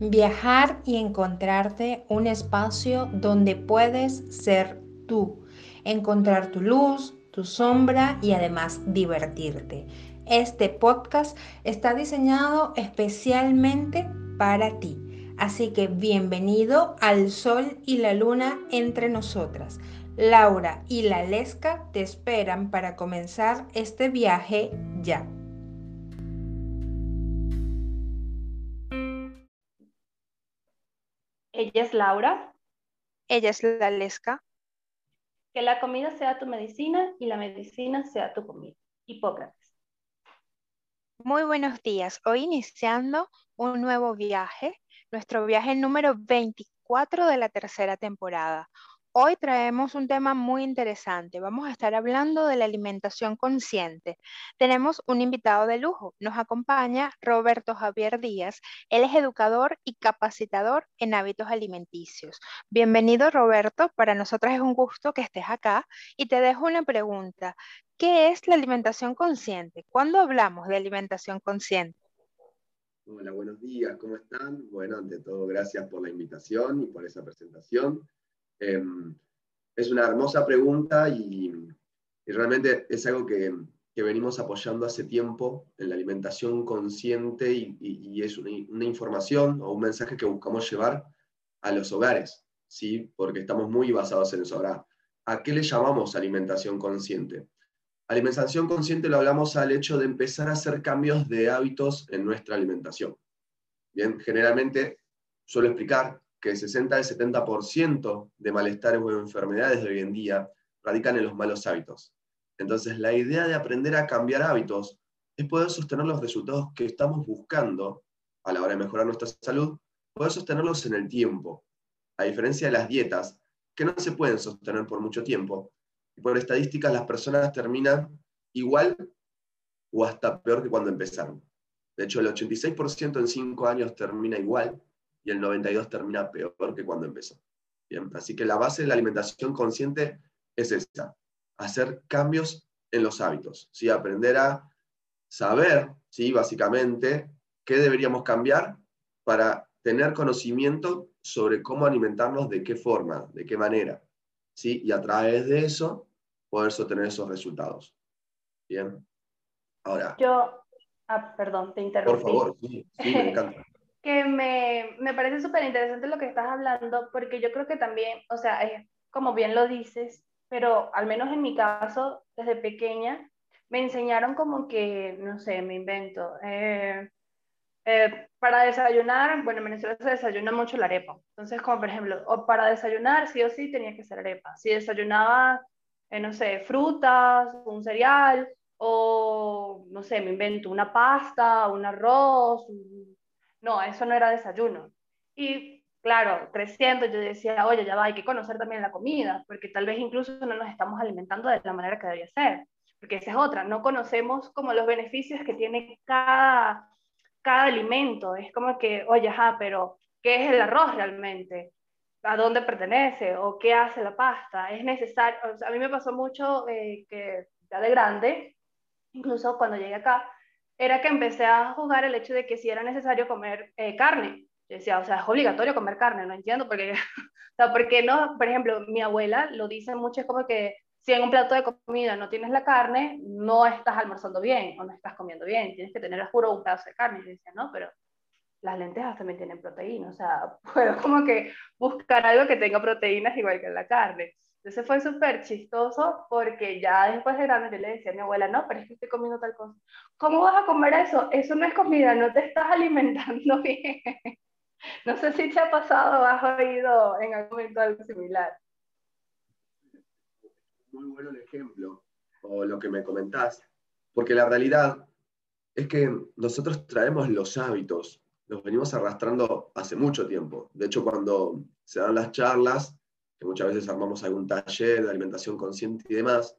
Viajar y encontrarte un espacio donde puedes ser tú, encontrar tu luz, tu sombra y además divertirte. Este podcast está diseñado especialmente para ti. Así que bienvenido al Sol y la Luna entre nosotras. Laura y la Lesca te esperan para comenzar este viaje ya. Ella es Laura. Ella es la Lesca. Que la comida sea tu medicina y la medicina sea tu comida. Hipócrates. Muy buenos días. Hoy iniciando un nuevo viaje, nuestro viaje número 24 de la tercera temporada. Hoy traemos un tema muy interesante. Vamos a estar hablando de la alimentación consciente. Tenemos un invitado de lujo. Nos acompaña Roberto Javier Díaz. Él es educador y capacitador en hábitos alimenticios. Bienvenido, Roberto. Para nosotros es un gusto que estés acá. Y te dejo una pregunta. ¿Qué es la alimentación consciente? ¿Cuándo hablamos de alimentación consciente? Hola, buenos días. ¿Cómo están? Bueno, ante todo, gracias por la invitación y por esa presentación. Em, es una hermosa pregunta y, realmente es algo que, venimos apoyando hace tiempo en la alimentación consciente y, es una, información o un mensaje que buscamos llevar a los hogares, ¿sí? porque estamos muy basados en eso. Ahora, ¿a qué le llamamos alimentación consciente? Alimentación consciente lo hablamos al hecho de empezar a hacer cambios de hábitos en nuestra alimentación. Bien, generalmente suelo explicar que el 60 al 70% de malestares o enfermedades de hoy en día radican en los malos hábitos. Entonces, la idea de aprender a cambiar hábitos es poder sostener los resultados que estamos buscando a la hora de mejorar nuestra salud, poder sostenerlos en el tiempo, a diferencia de las dietas, que no se pueden sostener por mucho tiempo. Y por estadísticas, las personas terminan igual o hasta peor que cuando empezaron. De hecho, el 86% en 5 años termina igual y el 92 termina peor que cuando empezó. Bien, así que la base de la alimentación consciente es esta, hacer cambios en los hábitos, ¿sí? aprender a saber, ¿sí? básicamente, qué deberíamos cambiar para tener conocimiento sobre cómo alimentarnos, de qué forma, de qué manera, ¿sí? y a través de eso poder sostener esos resultados. Bien, ahora. Yo, ah, perdón, te interrumpí. Por favor, sí, sí me encanta que me, me parece súper interesante lo que estás hablando, porque yo creo que también, o sea, es como bien lo dices, pero al menos en mi caso, desde pequeña, me enseñaron como que, no sé, me invento, eh, eh, para desayunar, bueno, en Venezuela se desayuna mucho la arepa, entonces como por ejemplo, o para desayunar sí o sí tenía que ser arepa, si desayunaba, eh, no sé, frutas, un cereal, o no sé, me invento una pasta, un arroz, un no, eso no era desayuno. Y claro, creciendo yo decía, oye, ya va, hay que conocer también la comida, porque tal vez incluso no nos estamos alimentando de la manera que debería ser, porque esa es otra, no conocemos como los beneficios que tiene cada, cada alimento. Es como que, oye, ajá, pero ¿qué es el arroz realmente? ¿A dónde pertenece? ¿O qué hace la pasta? Es necesario, a mí me pasó mucho eh, que ya de grande, incluso cuando llegué acá, era que empecé a jugar el hecho de que si era necesario comer eh, carne. Yo decía, o sea, es obligatorio comer carne, no entiendo por qué. o sea, ¿por qué no? Por ejemplo, mi abuela lo dice mucho, es como que si en un plato de comida no tienes la carne, no estás almorzando bien o no estás comiendo bien, tienes que tener, juro, un pedazo de carne. Yo decía, no, pero las lentejas también tienen proteína, o sea, puedo como que buscar algo que tenga proteínas igual que la carne. Entonces fue súper chistoso porque ya después de grande yo le decía a mi abuela, no, pero es que estoy comiendo tal cosa. ¿Cómo vas a comer eso? Eso no es comida, no te estás alimentando bien. no sé si te ha pasado o has oído en algún momento algo similar. Muy bueno el ejemplo, o lo que me comentás, porque la realidad es que nosotros traemos los hábitos, los venimos arrastrando hace mucho tiempo. De hecho, cuando se dan las charlas, que muchas veces armamos algún taller de alimentación consciente y demás,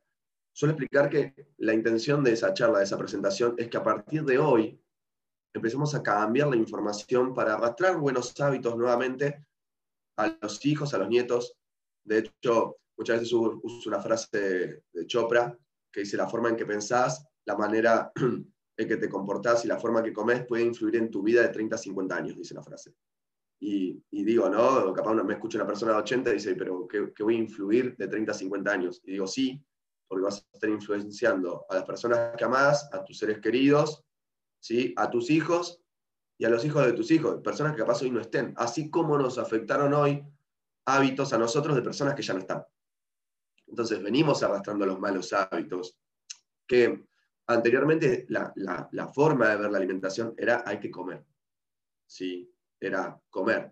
suelo explicar que la intención de esa charla, de esa presentación, es que a partir de hoy empecemos a cambiar la información para arrastrar buenos hábitos nuevamente a los hijos, a los nietos. De hecho, muchas veces uso una frase de Chopra que dice, la forma en que pensás, la manera en que te comportás y la forma que comes puede influir en tu vida de 30 a 50 años, dice la frase. Y, digo, ¿no? Capaz me escucha una persona de 80 y dice, pero ¿qué, voy a influir de 30 a 50 años? Y digo, sí, porque vas a estar influenciando a las personas que amás, a tus seres queridos, ¿sí? a tus hijos y a los hijos de tus hijos, personas que capaz hoy no estén, así como nos afectaron hoy hábitos a nosotros de personas que ya no están. Entonces venimos arrastrando los malos hábitos, que anteriormente la, la forma de ver la alimentación era hay que comer. ¿sí? Era comer.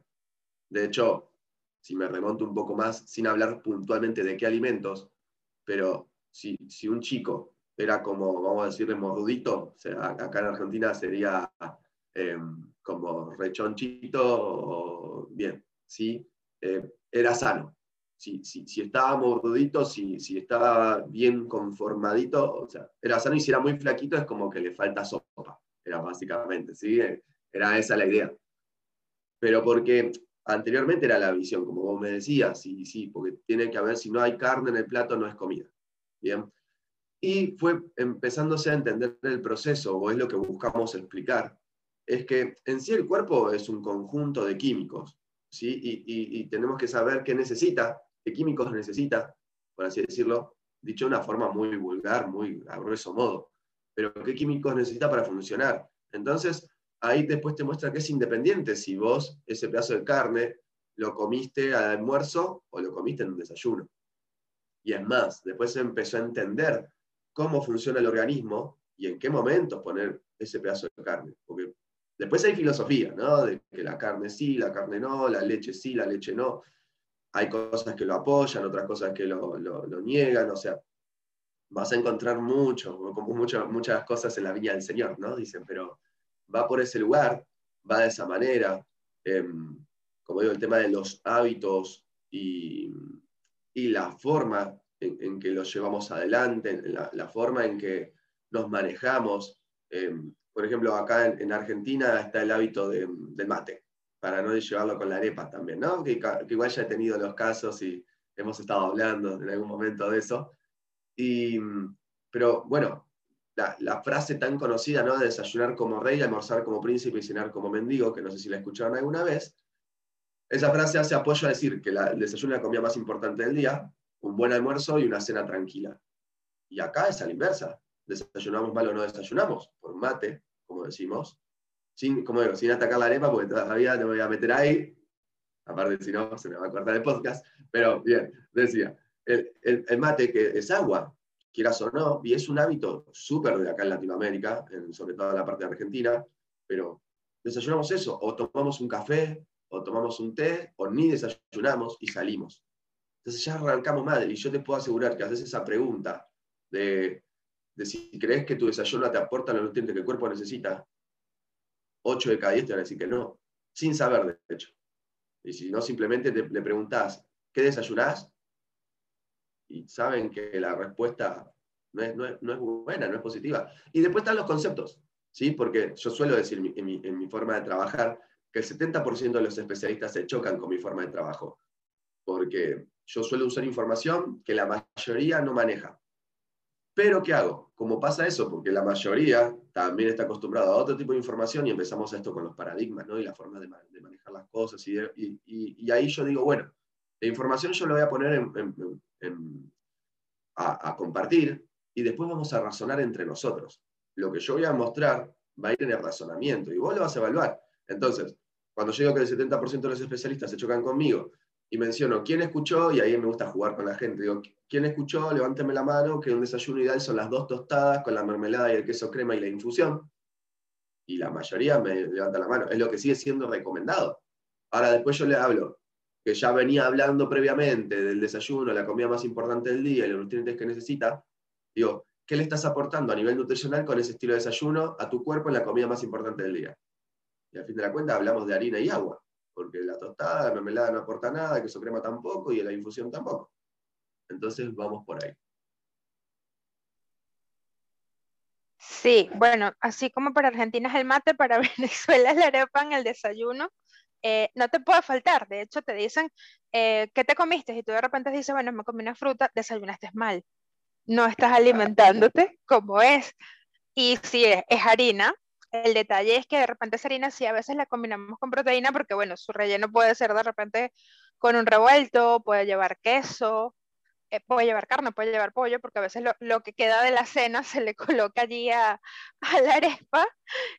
De hecho, si me remonto un poco más, sin hablar puntualmente de qué alimentos, pero si, si un chico era como, vamos a decirle, mordudito, acá en Argentina sería em, como rechonchito, o, bien, ¿sí? Eh, era sano. Si, si, si, estaba mordudito, si, si estaba bien conformadito, o sea, era sano y si era muy flaquito es como que le falta sopa, era básicamente, ¿sí? Era esa la idea pero porque anteriormente era la visión, como vos me decías, sí, sí, porque tiene que haber, si no hay carne en el plato, no es comida. Bien. Y fue empezándose a entender el proceso, o es lo que buscamos explicar, es que en sí el cuerpo es un conjunto de químicos, ¿sí? Y, tenemos que saber qué necesita, qué químicos necesita, por así decirlo, dicho de una forma muy vulgar, muy a grueso modo, pero qué químicos necesita para funcionar. Entonces, ahí después te muestra que es independiente si vos ese pedazo de carne lo comiste al almuerzo o lo comiste en un desayuno. Y es más, después empezó a entender cómo funciona el organismo y en qué momentos poner ese pedazo de carne. Porque después hay filosofía, ¿no? De que la carne sí, la carne no, la leche sí, la leche no. Hay cosas que lo apoyan, otras cosas que lo, niegan, o sea, vas a encontrar mucho, muchas muchas cosas en la viña del Señor, ¿no? Dicen, pero va por ese lugar, va de esa manera. Em, como digo, el tema de los hábitos y, la forma en, que los llevamos adelante, la, forma en que nos manejamos. Em, por ejemplo, acá en, Argentina está el hábito del mate, para no llevarlo con la arepa también, ¿no? Que, que, igual ya he tenido los casos y hemos estado hablando en algún momento de eso. Y, pero bueno, la, frase tan conocida, ¿no? De desayunar como rey, almorzar como príncipe y cenar como mendigo, que no sé si la escucharon alguna vez. Esa frase hace apoyo a decir que el desayuno es la comida más importante del día, un buen almuerzo y una cena tranquila. Y acá es a la inversa. Desayunamos mal o no desayunamos, por mate, como decimos, sin, como digo, sin atacar la arepa, porque todavía no me voy a meter ahí, aparte si no se me va a cortar el podcast, pero bien, decía, el, el mate que es agua, quieras o no, y es un hábito súper de acá en Latinoamérica, sobre todo en la parte de Argentina, pero desayunamos eso, o tomamos un café, o tomamos un té, o ni desayunamos y salimos. Entonces ya arrancamos mal, y yo te puedo asegurar que haces esa pregunta de, si crees que tu desayuno te aporta los nutrientes que el cuerpo necesita, 8 de cada 10 te van a decir que no, sin saber de hecho. Y si no, simplemente le preguntas, ¿qué desayunás? Y saben que la respuesta no es, buena, no es positiva. Y después están los conceptos, ¿sí? porque yo suelo decir en mi, en mi forma de trabajar que el 70% de los especialistas se chocan con mi forma de trabajo, porque yo suelo usar información que la mayoría no maneja. Pero ¿qué hago? ¿Cómo pasa eso? Porque la mayoría también está acostumbrada a otro tipo de información y empezamos a esto con los paradigmas ¿no? y la forma de, manejar las cosas. Y, y, ahí yo digo, bueno, la información yo la voy a poner en, a, compartir y después vamos a razonar entre nosotros. Lo que yo voy a mostrar va a ir en el razonamiento y vos lo vas a evaluar. Entonces, cuando yo digo que el 70% de los especialistas se chocan conmigo y menciono quién escuchó, y ahí me gusta jugar con la gente, digo, ¿quién escuchó? Levánteme la mano, que un desayuno ideal son las dos tostadas con la mermelada y el queso crema y la infusión. Y la mayoría me levanta la mano. Es lo que sigue siendo recomendado. Ahora después yo le hablo, que ya venía hablando previamente del desayuno, la comida más importante del día y los nutrientes que necesita, digo, ¿qué le estás aportando a nivel nutricional con ese estilo de desayuno a tu cuerpo en la comida más importante del día? Y al fin de la cuenta hablamos de harina y agua, porque la tostada, la mermelada no aporta nada, el queso crema tampoco y la infusión tampoco. Entonces vamos por ahí. Sí, bueno, así como para Argentina es el mate, para Venezuela es la arepa en el desayuno. Eh, no te puede faltar. De hecho, te dicen, eh, ¿qué te comiste? Y tú de repente dices, bueno, me comí una fruta, desayunaste mal. No estás alimentándote como es. Y si es, harina, El detalle es que de repente esa harina sí a veces la combinamos con proteína porque, bueno, su relleno puede ser de repente con un revuelto, puede llevar queso, eh, puede llevar carne, puede llevar pollo, porque a veces lo, que queda de la cena se le coloca allí a, la arepa,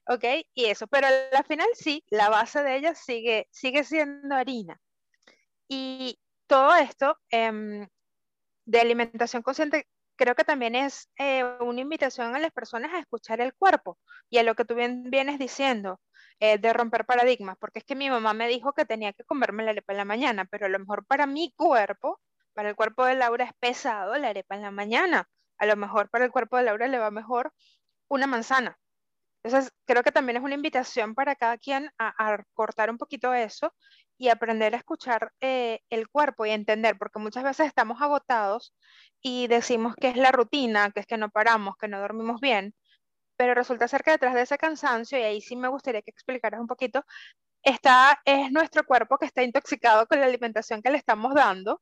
¿ok? Y eso, pero al final sí, la base de ella sigue, sigue siendo harina. Y todo esto em, de alimentación consciente creo que también es eh, una invitación a las personas a escuchar el cuerpo y a lo que tú bien vienes diciendo, eh, de romper paradigmas, porque es que mi mamá me dijo que tenía que comerme la arepa en la mañana, pero a lo mejor para mi cuerpo, para el cuerpo de Laura es pesado la arepa en la mañana, a lo mejor para el cuerpo de Laura le va mejor una manzana. Entonces, creo que también es una invitación para cada quien a, cortar un poquito eso y aprender a escuchar eh, el cuerpo y entender, porque muchas veces estamos agotados y decimos que es la rutina, que es que no paramos, que no dormimos bien, pero resulta ser que detrás de ese cansancio, y ahí sí me gustaría que explicaras un poquito, está, es nuestro cuerpo que está intoxicado con la alimentación que le estamos dando.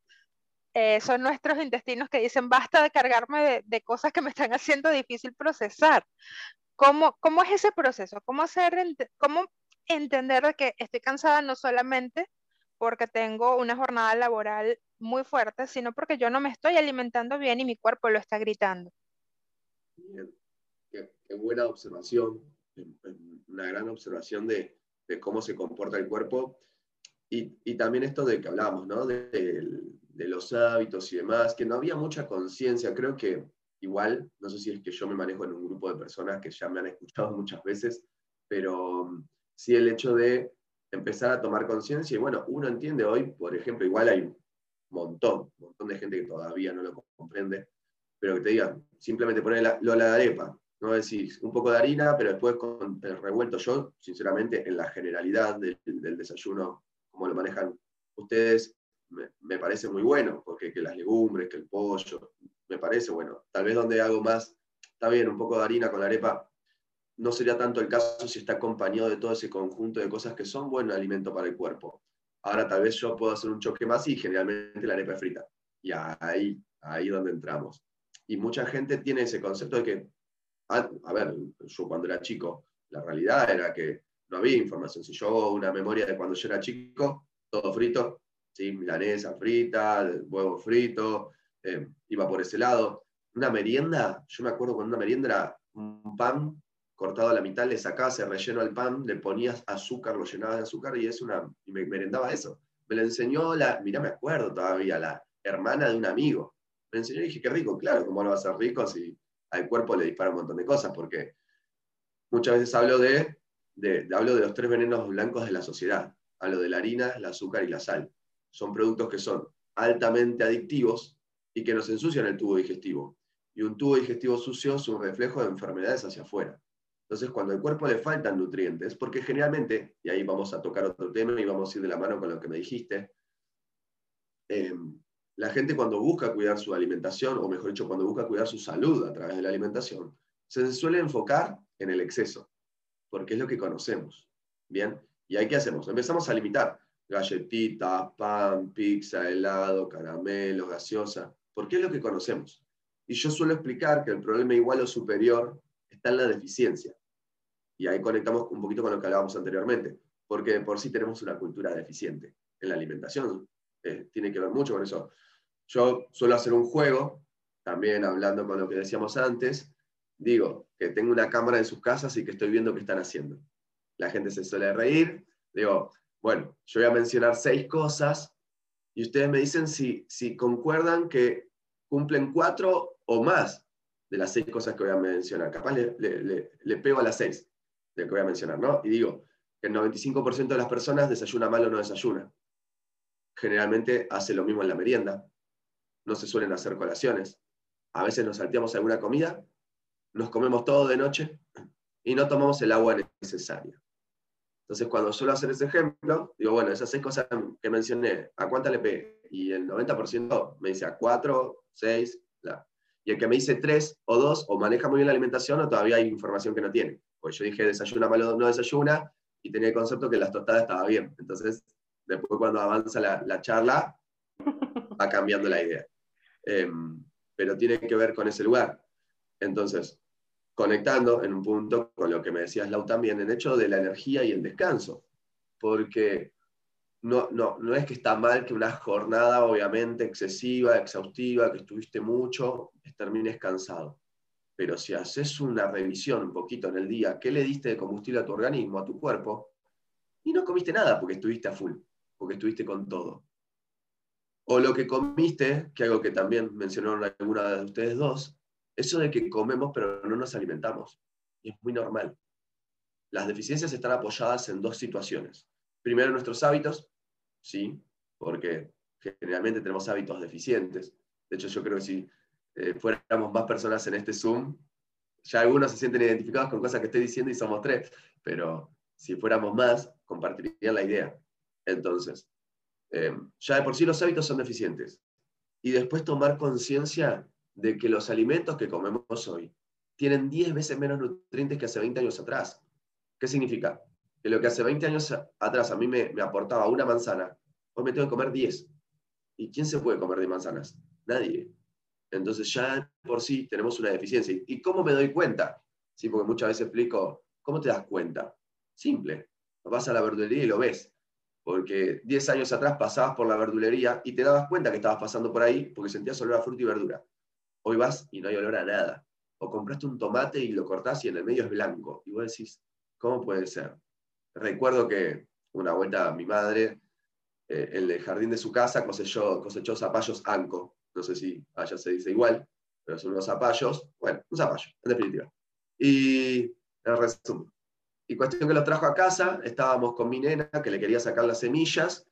Eh, son nuestros intestinos que dicen, basta de cargarme de, cosas que me están haciendo difícil procesar. ¿Cómo, cómo es ese proceso? ¿Cómo, hacer, ¿Cómo entender que estoy cansada no solamente porque tengo una jornada laboral muy fuerte, sino porque yo no me estoy alimentando bien y mi cuerpo lo está gritando. Qué, buena observación, una gran observación de, cómo se comporta el cuerpo y, también esto de que hablamos, ¿no? De, los hábitos y demás, que no había mucha conciencia, creo que igual, no sé si es que yo me manejo en un grupo de personas que ya me han escuchado muchas veces, pero sí el hecho de empezar a tomar conciencia y bueno, uno entiende hoy, por ejemplo, igual hay montón, un montón de gente que todavía no lo comprende, pero que te digan, simplemente poner la, la arepa, no decís un poco de harina, pero después con el revuelto. Yo, sinceramente, en la generalidad del, desayuno, como lo manejan ustedes, me, parece muy bueno, porque que las legumbres, que el pollo, me parece bueno. Tal vez donde hago más, está bien, un poco de harina con la arepa, no sería tanto el caso si está acompañado de todo ese conjunto de cosas que son buen alimento para el cuerpo. Ahora tal vez yo puedo hacer un choque más y generalmente la arepa es frita. Y ahí, ahí donde entramos. Y mucha gente tiene ese concepto de que, ah, a, ver, yo cuando era chico, la realidad era que no había información. Si yo hago una memoria de cuando yo era chico, todo frito, milanesa frita, huevo frito, eh, iba por ese lado. Una merienda, yo me acuerdo cuando una merienda era un pan cortado a la mitad, le sacabas el relleno al pan, le ponías azúcar, lo llenabas de azúcar y, es una, y me merendaba eso. Me lo enseñó la, mirá, me acuerdo todavía, la hermana de un amigo. Me enseñó y dije, qué rico, claro, ¿cómo no va a ser rico si al cuerpo le dispara un montón de cosas? Porque muchas veces hablo de, de, hablo de los tres venenos blancos de la sociedad. Hablo de la harina, el azúcar y la sal. Son productos que son altamente adictivos y que nos ensucian el tubo digestivo. Y un tubo digestivo sucio es un reflejo de enfermedades hacia afuera. Entonces, cuando al cuerpo le faltan nutrientes, porque generalmente, y ahí vamos a tocar otro tema y vamos a ir de la mano con lo que me dijiste, eh, la gente cuando busca cuidar su alimentación, o mejor dicho, cuando busca cuidar su salud a través de la alimentación, se suele enfocar en el exceso, porque es lo que conocemos. Bien, ¿y ahí qué hacemos? Empezamos a limitar galletitas, pan, pizza, helado, caramelo, gaseosa, porque es lo que conocemos. Y yo suelo explicar que el problema igual o superior está en la deficiencia. Y ahí conectamos un poquito con lo que hablábamos anteriormente, porque por sí tenemos una cultura deficiente en la alimentación. Eh, tiene que ver mucho con eso. Yo suelo hacer un juego, también hablando con lo que decíamos antes, digo que tengo una cámara en sus casas y que estoy viendo qué están haciendo. La gente se suele reír, digo, bueno, yo voy a mencionar seis cosas y ustedes me dicen si, si concuerdan que cumplen cuatro o más de las seis cosas que voy a mencionar. Capaz le, pego a las seis de que voy a mencionar, ¿no? Y digo que el 95% de las personas desayuna mal o no desayuna. Generalmente hace lo mismo en la merienda. No se suelen hacer colaciones. A veces nos salteamos alguna comida, nos comemos todo de noche y no tomamos el agua necesaria. Entonces, cuando suelo hacer ese ejemplo, digo, bueno, esas seis cosas que mencioné, ¿a cuánta le pegué? Y el 90% me dice a cuatro, seis, la y el que me dice tres o dos, o maneja muy bien la alimentación, o todavía hay información que no tiene. Pues yo dije desayuna malo, no desayuna, y tenía el concepto que las tostadas estaba bien. Entonces, después cuando avanza la, charla, va cambiando la idea. Em, pero tiene que ver con ese lugar. Entonces, conectando en un punto con lo que me decías, Lau, también, el hecho de la energía y el descanso. Porque no, no, no es que está mal que una jornada obviamente excesiva, exhaustiva, que estuviste mucho, termines cansado. Pero si haces una revisión un poquito en el día, ¿qué le diste de combustible a tu organismo, a tu cuerpo? Y no comiste nada porque estuviste a full, porque estuviste con todo. O lo que comiste, que algo que también mencionaron alguna de ustedes dos, eso de que comemos pero no nos alimentamos. Y es muy normal. Las deficiencias están apoyadas en dos situaciones. Primero, nuestros hábitos, sí, porque generalmente tenemos hábitos deficientes. De hecho, yo creo que si eh, fuéramos más personas en este Zoom, ya algunos se sienten identificados con cosas que estoy diciendo y somos tres, pero si fuéramos más, compartirían la idea. Entonces, eh, ya de por sí los hábitos son deficientes. Y después tomar conciencia de que los alimentos que comemos hoy tienen 10 veces menos nutrientes que hace 20 años atrás. ¿Qué significa? Que lo que hace 20 años atrás a mí me, aportaba una manzana, hoy me tengo que comer 10. ¿Y quién se puede comer de manzanas? Nadie. Entonces ya por sí tenemos una deficiencia. ¿Y cómo me doy cuenta? Sí, porque muchas veces explico, ¿cómo te das cuenta? Simple. Vas a la verdulería y lo ves. Porque 10 años atrás pasabas por la verdulería y te dabas cuenta que estabas pasando por ahí porque sentías olor a fruta y verdura. Hoy vas y no hay olor a nada. O compraste un tomate y lo cortás y en el medio es blanco. Y vos decís, ¿cómo puede ser? Recuerdo que una vuelta mi madre, eh, en el jardín de su casa, cosechó, cosechó zapallos anco. No sé si allá se dice igual, pero son unos zapallos. Bueno, un zapallo, en definitiva. Y en resumen. Y cuestión que los trajo a casa, estábamos con mi nena que le quería sacar las semillas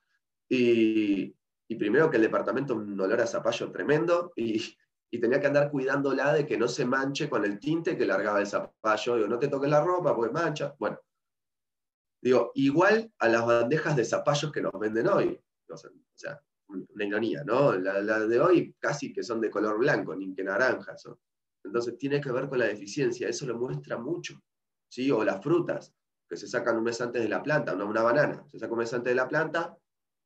y, y primero que el departamento un olor a zapallo tremendo y y tenía que andar cuidándola de que no se manche con el tinte que largaba el zapallo. Digo, no te toques la ropa porque mancha. Bueno, digo, igual a las bandejas de zapallos que nos venden hoy. o sea, una ironía, ¿no? Las de hoy casi que son de color blanco, ni que naranja son. Entonces tiene que ver con la deficiencia, eso lo muestra mucho. ¿sí? O las frutas, que se sacan un mes antes de la planta, una banana, se saca un mes antes de la planta,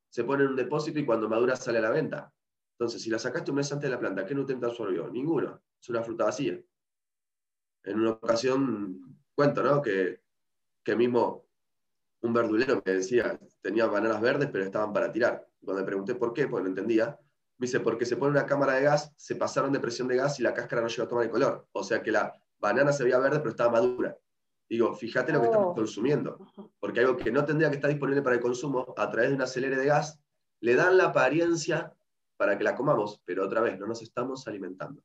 se pone en un depósito y cuando madura sale a la venta. Entonces, si la sacaste un mes antes de la planta, ¿qué nutriente absorbió? Ninguno. Es una fruta vacía. En una ocasión, cuento, ¿no? Que, que mismo un verdulero me decía, tenía bananas verdes, pero estaban para tirar. Cuando le pregunté por qué, pues no entendía, me dice, porque se pone una cámara de gas, se pasaron de presión de gas y la cáscara no llegó a tomar el color. O sea que la banana se veía verde, pero estaba madura. Digo, fíjate lo que estamos oh. consumiendo, porque algo que no tendría que estar disponible para el consumo, a través de un acelere de gas, le dan la apariencia para que la comamos, pero otra vez, no nos estamos alimentando.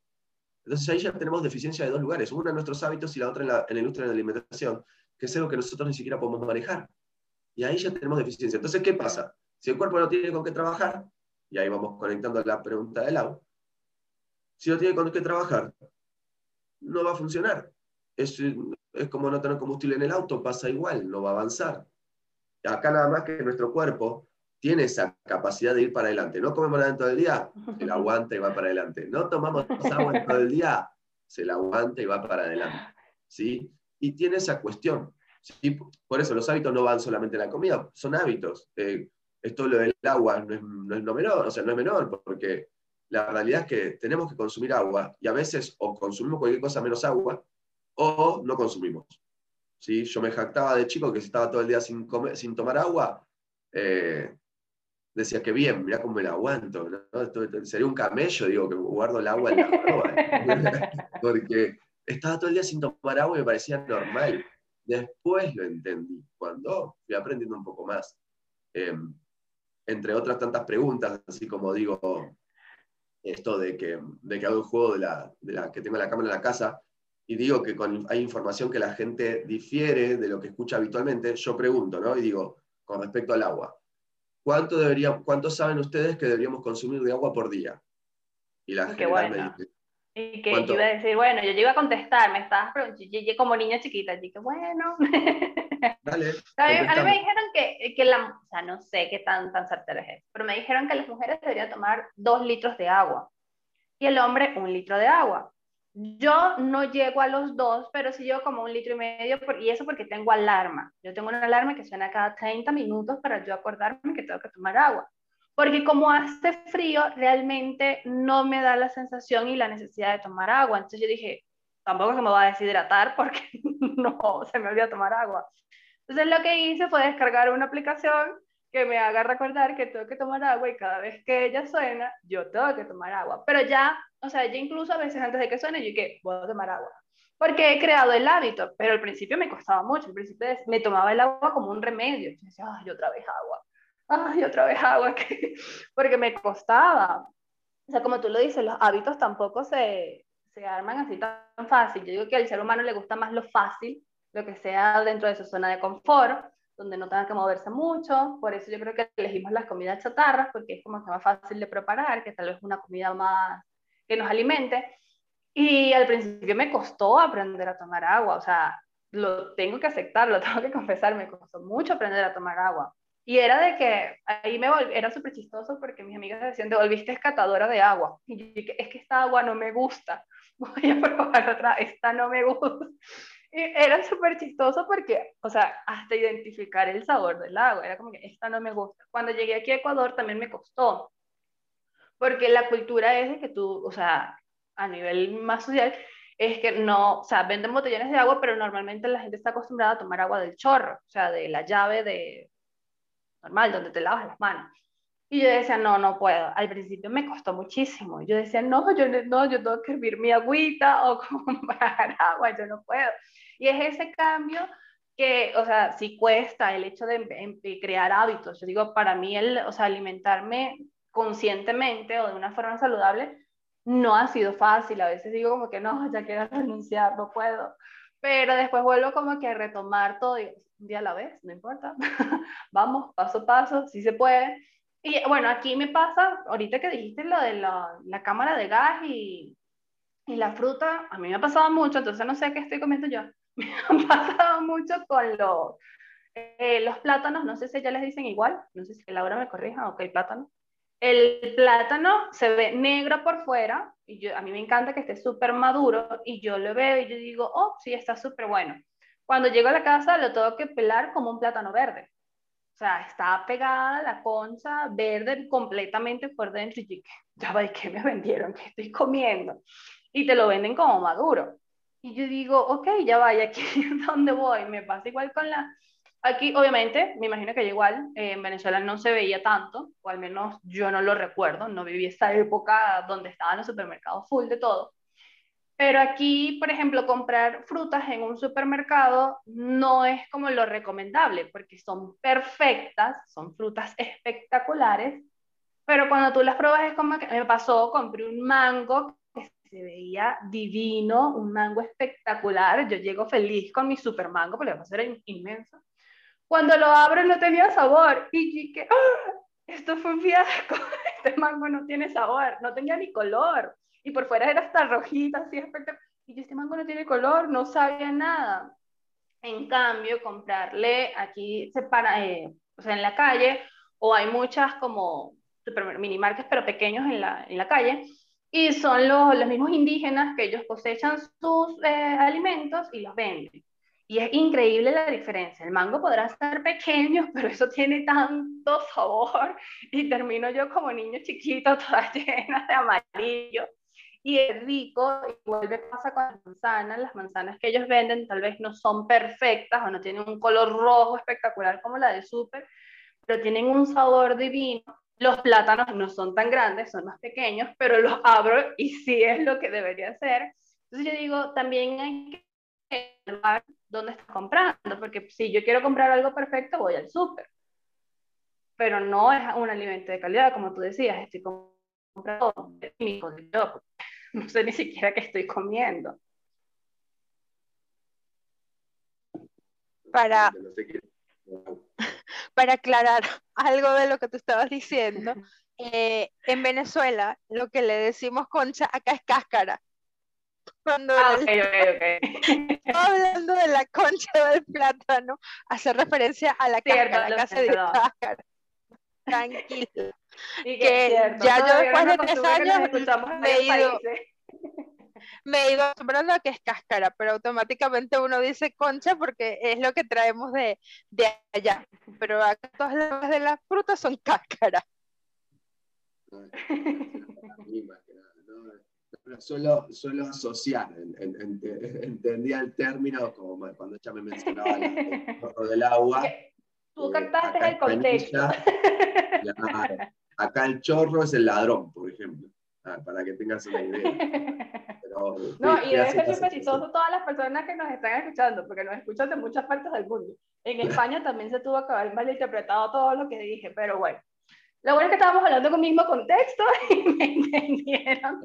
Entonces ahí ya tenemos deficiencia de dos lugares, una en nuestros hábitos y la otra en la, en de la alimentación, que es algo que nosotros ni siquiera podemos manejar. Y ahí ya tenemos deficiencia. Entonces, ¿qué pasa? Si el cuerpo no tiene con qué trabajar, y ahí vamos conectando la pregunta del agua, si no tiene con qué trabajar, no va a funcionar. Es, es como no tener combustible en el auto, pasa igual, no va a avanzar. Acá nada más que nuestro cuerpo tiene esa capacidad de ir para adelante. No comemos nada todo el día, se la aguanta y va para adelante. No tomamos agua todo el día, se la aguanta y va para adelante. ¿sí? Y tiene esa cuestión. ¿sí? Por eso los hábitos no van solamente en la comida, son hábitos. Eh, esto lo del agua no es, no menor, o sea, no es menor, porque la realidad es que tenemos que consumir agua y a veces o consumimos cualquier cosa menos agua o no consumimos. ¿sí? Yo me jactaba de chico que si estaba todo el día sin, comer, sin tomar agua, eh, decía que bien, mira cómo me la aguanto, sería un camello, digo, que guardo el agua en la ropa, porque estaba todo el día sin tomar agua y me parecía normal. Después lo entendí, cuando fui aprendiendo un poco más. Em, entre otras tantas preguntas, así como digo, esto de que, de que hago el juego de la, de la, que tengo la cámara en la casa, y digo que con, hay información que la gente difiere de lo que escucha habitualmente, yo pregunto, ¿no? Y digo, con respecto al agua, ¿cuánto, debería, ¿cuánto saben ustedes que deberíamos consumir de agua por día? Y la gente me dice, y que yo iba a decir, bueno, yo iba a contestar, me estabas preguntando, como niña chiquita, y dije, bueno. Dale, a, mí, me dijeron que, que, la, o sea, no sé qué tan, tan certero es pero me dijeron que las mujeres deberían tomar dos litros de agua y el hombre un litro de agua. Yo no llego a los dos, pero sí llego como un litro y medio, y eso porque tengo alarma. Yo tengo una alarma que suena cada 30 minutos para yo acordarme que tengo que tomar agua. Porque como hace frío, realmente no me da la sensación y la necesidad de tomar agua. Entonces yo dije, tampoco se me va a deshidratar porque no se me olvidó tomar agua. Entonces lo que hice fue descargar una aplicación que me haga recordar que tengo que tomar agua y cada vez que ella suena, yo tengo que tomar agua. Pero ya, o sea, ya incluso a veces antes de que suene, yo que puedo tomar agua. Porque he creado el hábito, pero al principio me costaba mucho. Al principio me tomaba el agua como un remedio. Yo decía, ay, otra vez agua. Ay, otra vez agua. Porque me costaba. O sea, como tú lo dices, los hábitos tampoco se, se arman así tan fácil. Yo digo que al ser humano le gusta más lo fácil, lo que sea dentro de su zona de confort donde no tenga que moverse mucho. Por eso yo creo que elegimos las comidas chatarras, porque es como que más fácil de preparar, que tal vez una comida más que nos alimente. Y al principio me costó aprender a tomar agua, o sea, lo tengo que aceptar, lo tengo que confesar, me costó mucho aprender a tomar agua. Y era de que ahí me era súper chistoso porque mis amigas decían, te volviste escatadora de agua. Y es que esta agua no me gusta, voy a probar otra, esta no me gusta era súper chistoso porque, o sea, hasta identificar el sabor del agua, era como que esta no me gusta. Cuando llegué aquí a Ecuador también me costó, porque la cultura es de que tú, o sea, a nivel más social, es que no, o sea, venden botellones de agua, pero normalmente la gente está acostumbrada a tomar agua del chorro, o sea, de la llave de normal, donde te lavas las manos. Y yo decía, no, no puedo. Al principio me costó muchísimo. Yo decía, no, yo no, yo tengo que hervir mi agüita o comprar agua, yo no puedo. Y es ese cambio que, o sea, sí cuesta el hecho de, crear hábitos. Yo digo, para mí, el, o sea, alimentarme conscientemente o de una forma saludable no ha sido fácil. A veces digo como que no, ya quiero renunciar, no puedo. Pero después vuelvo como que a retomar todo, digo, un día a la vez, no importa. Vamos, paso a paso, sí se puede. Y bueno, aquí me pasa, ahorita que dijiste lo de la, la cámara de gas y, y la fruta, a mí me ha pasado mucho, entonces no sé qué estoy comiendo yo. me han pasado mucho con los, eh, los plátanos, no sé si ya les dicen igual, no sé si Laura me corrija, ok, plátano. El plátano se ve negro por fuera, y yo, a mí me encanta que esté súper maduro, y yo lo veo y yo digo, oh, sí, está súper bueno. Cuando llego a la casa lo tengo que pelar como un plátano verde. O sea, está pegada la concha verde completamente por dentro. Y ya va, ¿qué me vendieron? ¿Qué estoy comiendo? Y te lo venden como maduro. Y yo digo, ok, ya vaya, aquí es donde voy. Me pasa igual con la... Aquí, obviamente, me imagino que igual, eh, en Venezuela no se veía tanto, o al menos yo no lo recuerdo, no viví esa época donde estaban los supermercados full de todo. Pero aquí, por ejemplo, comprar frutas en un supermercado no es como lo recomendable, porque son perfectas, son frutas espectaculares, pero cuando tú las pruebas es como que me pasó, compré un mango se veía divino, un mango espectacular. Yo llego feliz con mi super mango, porque va a ser inmenso. Cuando lo abro no tenía sabor y dije, ¡Ah! esto fue un fiasco, este mango no tiene sabor, no tenía ni color. Y por fuera era hasta rojita, así espectacular. Y yo, este mango no tiene color, no sabía nada. En cambio, comprarle aquí, se para, eh, o sea, en la calle, o hay muchas como mini marcas, pero pequeños en la, en la calle, y son los, los mismos indígenas que ellos cosechan sus eh, alimentos y los venden. Y es increíble la diferencia. El mango podrá ser pequeño, pero eso tiene tanto sabor. Y termino yo como niño chiquito, toda llena de amarillo. Y es rico. Igual me pasa con las manzanas. Las manzanas que ellos venden tal vez no son perfectas o no tienen un color rojo espectacular como la de súper, pero tienen un sabor divino los plátanos no son tan grandes, son más pequeños, pero los abro y sí es lo que debería ser. Entonces yo digo, también hay que ver dónde estás comprando, porque si yo quiero comprar algo perfecto, voy al súper. Pero no es un alimento de calidad, como tú decías, estoy comprando no sé ni siquiera qué estoy comiendo. Para, para aclarar algo de lo que tú estabas diciendo, eh, en Venezuela lo que le decimos concha acá es cáscara. Cuando ah, hablando de la concha del plátano, hace referencia a la cáscara, acá se dice cáscara. Tranquila. que, ya yo después de tres años me he ido, me he ido acostumbrando a que es cáscara, pero automáticamente uno dice concha porque es lo que traemos de, de allá. Pero acá todas las de las frutas son cáscara. Suelo, suelo asociar, entendía el término como cuando ella me mencionaba el chorro del agua. Tú captaste el contexto. acá el chorro es el ladrón, por ejemplo, para que tengas una idea. no, y debe ser súper chistoso todas las personas que nos están escuchando, porque nos escuchan de muchas partes del mundo. En España también se tuvo que haber malinterpretado todo lo que dije, pero bueno. Lo bueno es que estábamos hablando con el mismo contexto y me entendieron.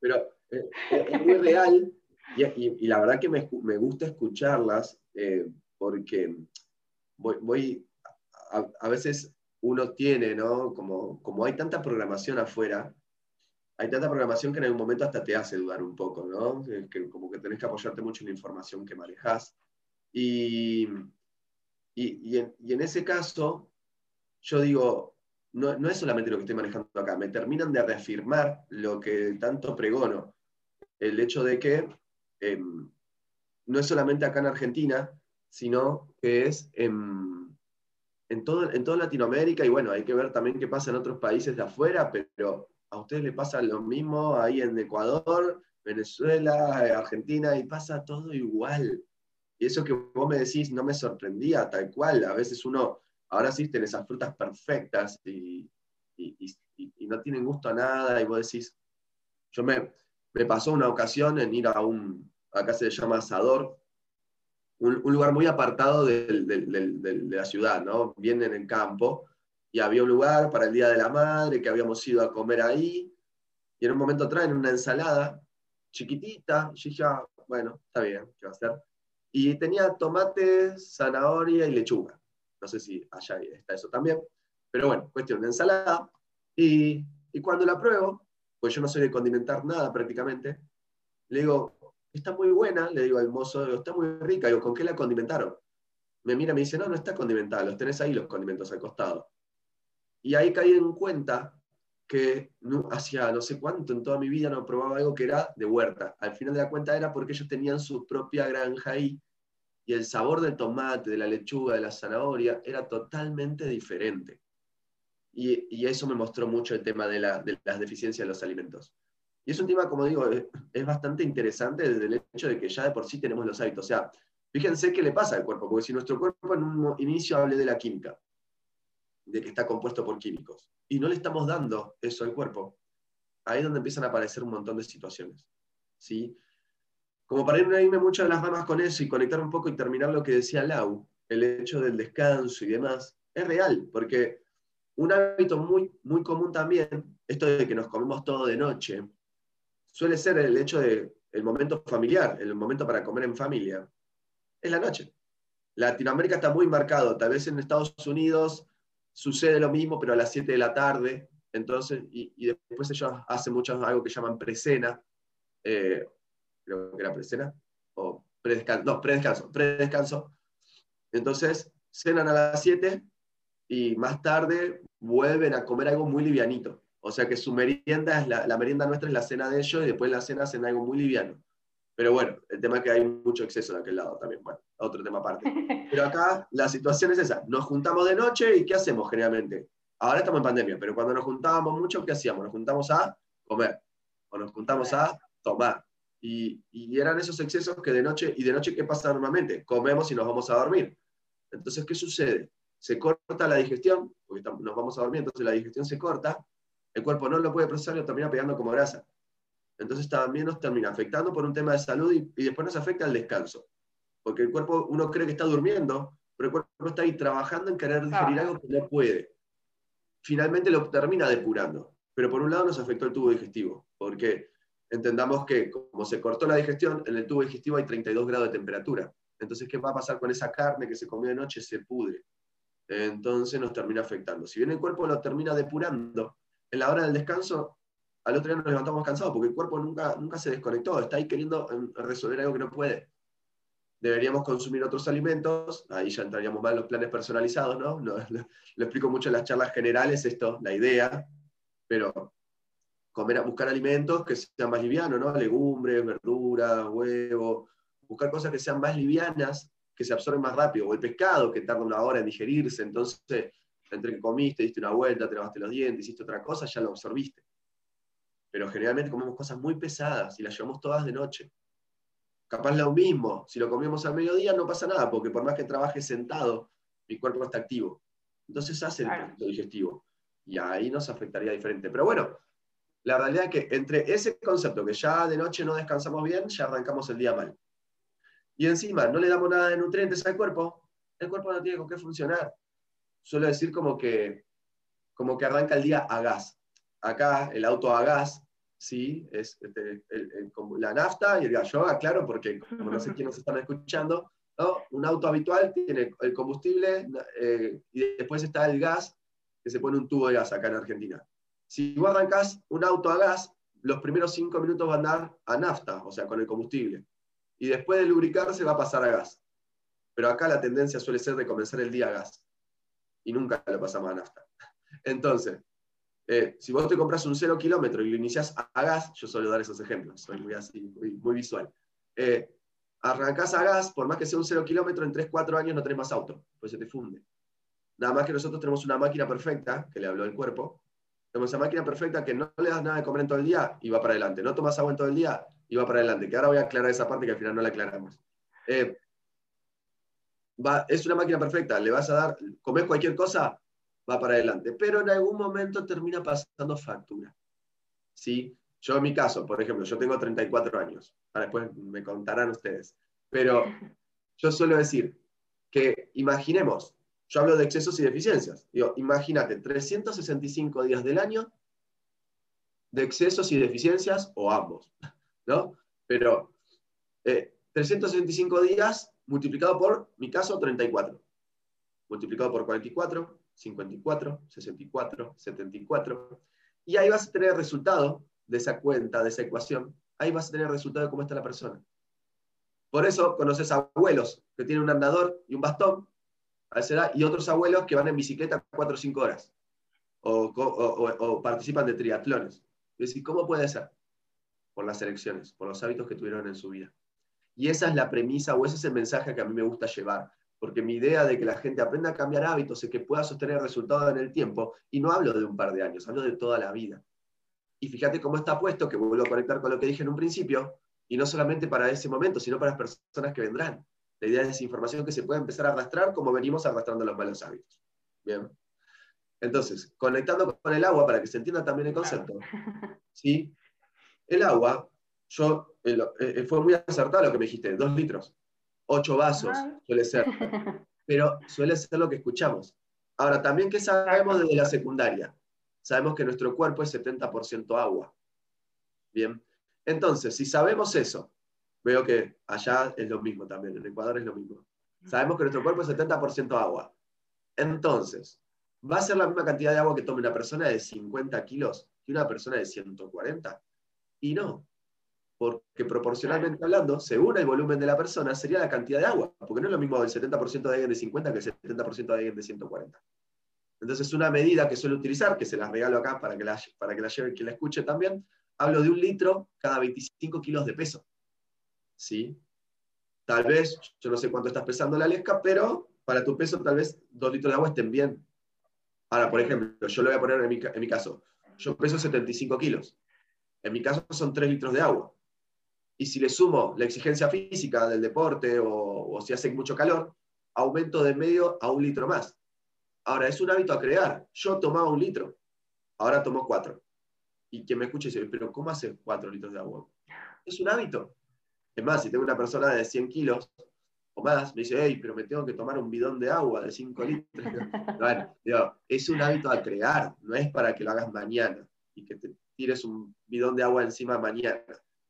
Pero eh, eh, es muy real y, la verdad que me, me gusta escucharlas eh, porque voy, voy a, a, veces uno tiene, ¿no? Como, como hay tanta programación afuera, hay tanta programación que en algún momento hasta te hace dudar un poco, ¿no? Que, como que tenés que apoyarte mucho en la información que manejas. Y, y, en, ese caso, yo digo, no, no, es solamente lo que estoy manejando acá, me terminan de reafirmar lo que tanto pregono, el hecho de que em, no es solamente acá en Argentina, sino que es en, en, todo, en toda Latinoamérica, y bueno, hay que ver también qué pasa en otros países de afuera, pero a ustedes les pasa lo mismo ahí en Ecuador, Venezuela, Argentina, y pasa todo igual. Y eso que vos me decís no me sorprendía, tal cual. A veces uno, ahora tiene esas frutas perfectas y, no tienen gusto a nada, y vos decís, yo me, me pasó una ocasión en ir a un, acá se llama asador, un, lugar muy apartado de, la ciudad, ¿no? Bien en campo, y había un lugar para el Día de la Madre que habíamos ido a comer ahí, y en un momento traen una ensalada chiquitita, y dije, ah, bueno, está bien, ¿qué va a hacer? Y tenía tomate, zanahoria y lechuga. No sé si allá está eso también, pero bueno, cuestión de ensalada. Y, y cuando la pruebo, pues yo no soy de condimentar nada prácticamente, le digo, está muy buena, le digo al mozo, está muy rica, digo, ¿con qué la condimentaron? Me mira y me dice, no, no está condimentada, los tenés ahí los condimentos al costado. Y ahí caí en cuenta que no, hacía no sé cuánto en toda mi vida no probaba algo que era de huerta. Al final de la cuenta era porque ellos tenían su propia granja ahí y el sabor del tomate, de la lechuga, de la zanahoria era totalmente diferente. Y, eso me mostró mucho el tema de, las deficiencias de los alimentos. Y es un tema, como digo, es, bastante interesante desde el hecho de que ya de por sí tenemos los hábitos. O sea, fíjense qué le pasa al cuerpo, porque si nuestro cuerpo en un inicio hable de la química, de que está compuesto por químicos. Y no le estamos dando eso al cuerpo. Ahí es donde empiezan a aparecer un montón de situaciones. ¿sí? Como para irme mucho de las ramas con eso y conectar un poco y terminar lo que decía Lau, el hecho del descanso y demás, es real, porque un hábito muy, muy común también, esto de que nos comemos todo de noche, suele ser el hecho de el momento familiar, el momento para comer en familia, es la noche. Latinoamérica está muy marcado, tal vez en Estados Unidos sucede lo mismo, pero a las 7 de la tarde, entonces, y, después ellos hacen mucho algo que llaman presena, eh, creo que era presena, o predescanso, no, predescanso, predescanso. Entonces, cenan a las 7 y más tarde vuelven a comer algo muy livianito. O sea que su merienda es la, la merienda nuestra es la cena de ellos y después la cena hacen algo muy liviano. Pero bueno, el tema es que hay mucho exceso de aquel lado también. Bueno, otro tema aparte. Pero acá la situación es esa. Nos juntamos de noche y ¿qué hacemos generalmente? Ahora estamos en pandemia, pero cuando nos juntábamos mucho, ¿qué hacíamos? Nos juntamos a comer o nos juntamos a tomar. Y, y eran esos excesos que de noche, ¿y de noche qué pasa normalmente? Comemos y nos vamos a dormir. Entonces, ¿qué sucede? Se corta la digestión, porque nos vamos a dormir, entonces la digestión se corta, el cuerpo no lo puede procesar y lo termina pegando como grasa entonces también nos termina afectando por un tema de salud y, después nos afecta el descanso. Porque el cuerpo, uno cree que está durmiendo, pero el cuerpo está ahí trabajando en querer digerir algo que no puede. Finalmente lo termina depurando. Pero por un lado nos afectó el tubo digestivo, porque entendamos que como se cortó la digestión, en el tubo digestivo hay 32 grados de temperatura. Entonces, ¿qué va a pasar con esa carne que se comió de noche? Se pudre. Entonces nos termina afectando. Si bien el cuerpo lo termina depurando, en la hora del descanso al otro día nos levantamos cansados porque el cuerpo nunca, nunca se desconectó, está ahí queriendo em, resolver algo que no puede. Deberíamos consumir otros alimentos, ahí ya entraríamos más en los planes personalizados, ¿no? Lo, explico mucho en las charlas generales, esto, la idea, pero comer, buscar alimentos que sean más livianos, ¿no? Legumbres, verduras, huevo, buscar cosas que sean más livianas, que se absorben más rápido, o el pescado que tarda una hora en digerirse, entonces entre que comiste, diste una vuelta, te lavaste los dientes, hiciste otra cosa, ya lo absorbiste. Pero generalmente comemos cosas muy pesadas y las llevamos todas de noche. Capaz lo mismo, si lo comemos al mediodía no pasa nada, porque por más que trabaje sentado, mi cuerpo está activo. Entonces hace el digestivo. Y ahí nos afectaría diferente. Pero bueno, la realidad es que entre ese concepto que ya de noche no descansamos bien, ya arrancamos el día mal. Y encima no le damos nada de nutrientes al cuerpo, el cuerpo no tiene con qué funcionar. Suelo decir como que, como que arranca el día a gas. Acá el auto a gas, sí, es este, la nafta y el gas. Yo aclaro porque como no sé quiénes están escuchando, un auto habitual tiene el combustible eh, y después está el gas, que se pone un tubo de gas acá en Argentina. Si vos arrancas un auto a gas, los primeros cinco minutos van a andar a nafta, o sea, con el combustible. Y después de lubricarse va a pasar a gas. Pero acá la tendencia suele ser de comenzar el día a gas. Y nunca lo pasamos a nafta. Entonces, eh, si vos te compras un cero kilómetro y lo iniciás a gas, yo suelo dar esos ejemplos, soy muy así, muy, visual. Eh, arrancás a gas, por más que sea un cero kilómetro, en 3, 4 años no tenés más auto, pues se te funde. Nada más que nosotros tenemos una máquina perfecta, que le habló el cuerpo, tenemos esa máquina perfecta que no le das nada de comer en todo el día y va para adelante. No tomas agua en todo el día y va para adelante. Que ahora voy a aclarar esa parte que al final no la aclaramos. Eh, es una máquina perfecta, le vas a dar, comer cualquier cosa, va para adelante. Pero en algún momento termina pasando factura. ¿Sí? Yo en mi caso, por ejemplo, yo tengo 34 años. Ahora después me contarán ustedes. Pero yo suelo decir que imaginemos yo hablo de excesos y deficiencias. Digo, imagínate, 365 días del año de excesos y deficiencias o ambos, ¿no? Pero 365 eh, días multiplicado por, mi caso, 34. Multiplicado por 44, 54, 64, 74. Y ahí vas a tener el resultado de esa cuenta, de esa ecuación. Ahí vas a tener el resultado de cómo está la persona. Por eso conoces abuelos que tienen un andador y un bastón a esa y otros abuelos que van en bicicleta 4 o 5 horas, o, participan de triatlones. Es decir, ¿cómo puede ser? Por las elecciones, por los hábitos que tuvieron en su vida. Y esa es la premisa o ese es el mensaje que a mí me gusta llevar, porque mi idea de que la gente aprenda a cambiar hábitos es que pueda sostener resultados en el tiempo, y no hablo de un par de años, hablo de toda la vida. Y fíjate cómo está puesto, que vuelvo a conectar con lo que dije en un principio, y no solamente para ese momento, sino para las personas que vendrán. La idea es información que se puede empezar a arrastrar como venimos arrastrando los malos hábitos. Bien. Entonces, conectando con el agua, para que se entienda también el concepto, ¿sí? el agua, yo, eh, eh, fue muy acertado lo que me dijiste, dos litros, ocho vasos, suele ser, pero suele ser lo que escuchamos. Ahora, también, ¿qué sabemos desde la secundaria? Sabemos que nuestro cuerpo es 70% agua. Bien, entonces, si sabemos eso, veo que allá es lo mismo también, en Ecuador es lo mismo. Sabemos que nuestro cuerpo es 70% agua. Entonces, ¿va a ser la misma cantidad de agua que tome una persona de 50 kilos que una persona de 140? Y no, porque proporcionalmente hablando, según el volumen de la persona, sería la cantidad de agua, porque no es lo mismo el 70% de alguien de 50 que el 70% de alguien de 140. Entonces, una medida que suelo utilizar, que se las regalo acá para que la, para que la lleve quien la escuche también, hablo de un litro cada 25 kilos de peso. ¿sí? Tal vez, yo no sé cuánto estás pesando la lesca, pero para tu peso tal vez dos litros de agua estén bien. Ahora, por ejemplo, yo lo voy a poner en mi, en mi caso. Yo peso 75 kilos. En mi caso son 3 litros de agua. Y si le sumo la exigencia física del deporte o, o si hace mucho calor, aumento de medio a un litro más. Ahora, es un hábito a crear. Yo tomaba un litro, ahora tomo cuatro. Y quien me escuche dice, pero ¿cómo hace cuatro litros de agua? Es un hábito. Es más, si tengo una persona de 100 kilos o más, me dice, hey, pero me tengo que tomar un bidón de agua de 5 litros. Bueno, es un hábito a crear, no es para que lo hagas mañana y que te tires un bidón de agua encima mañana.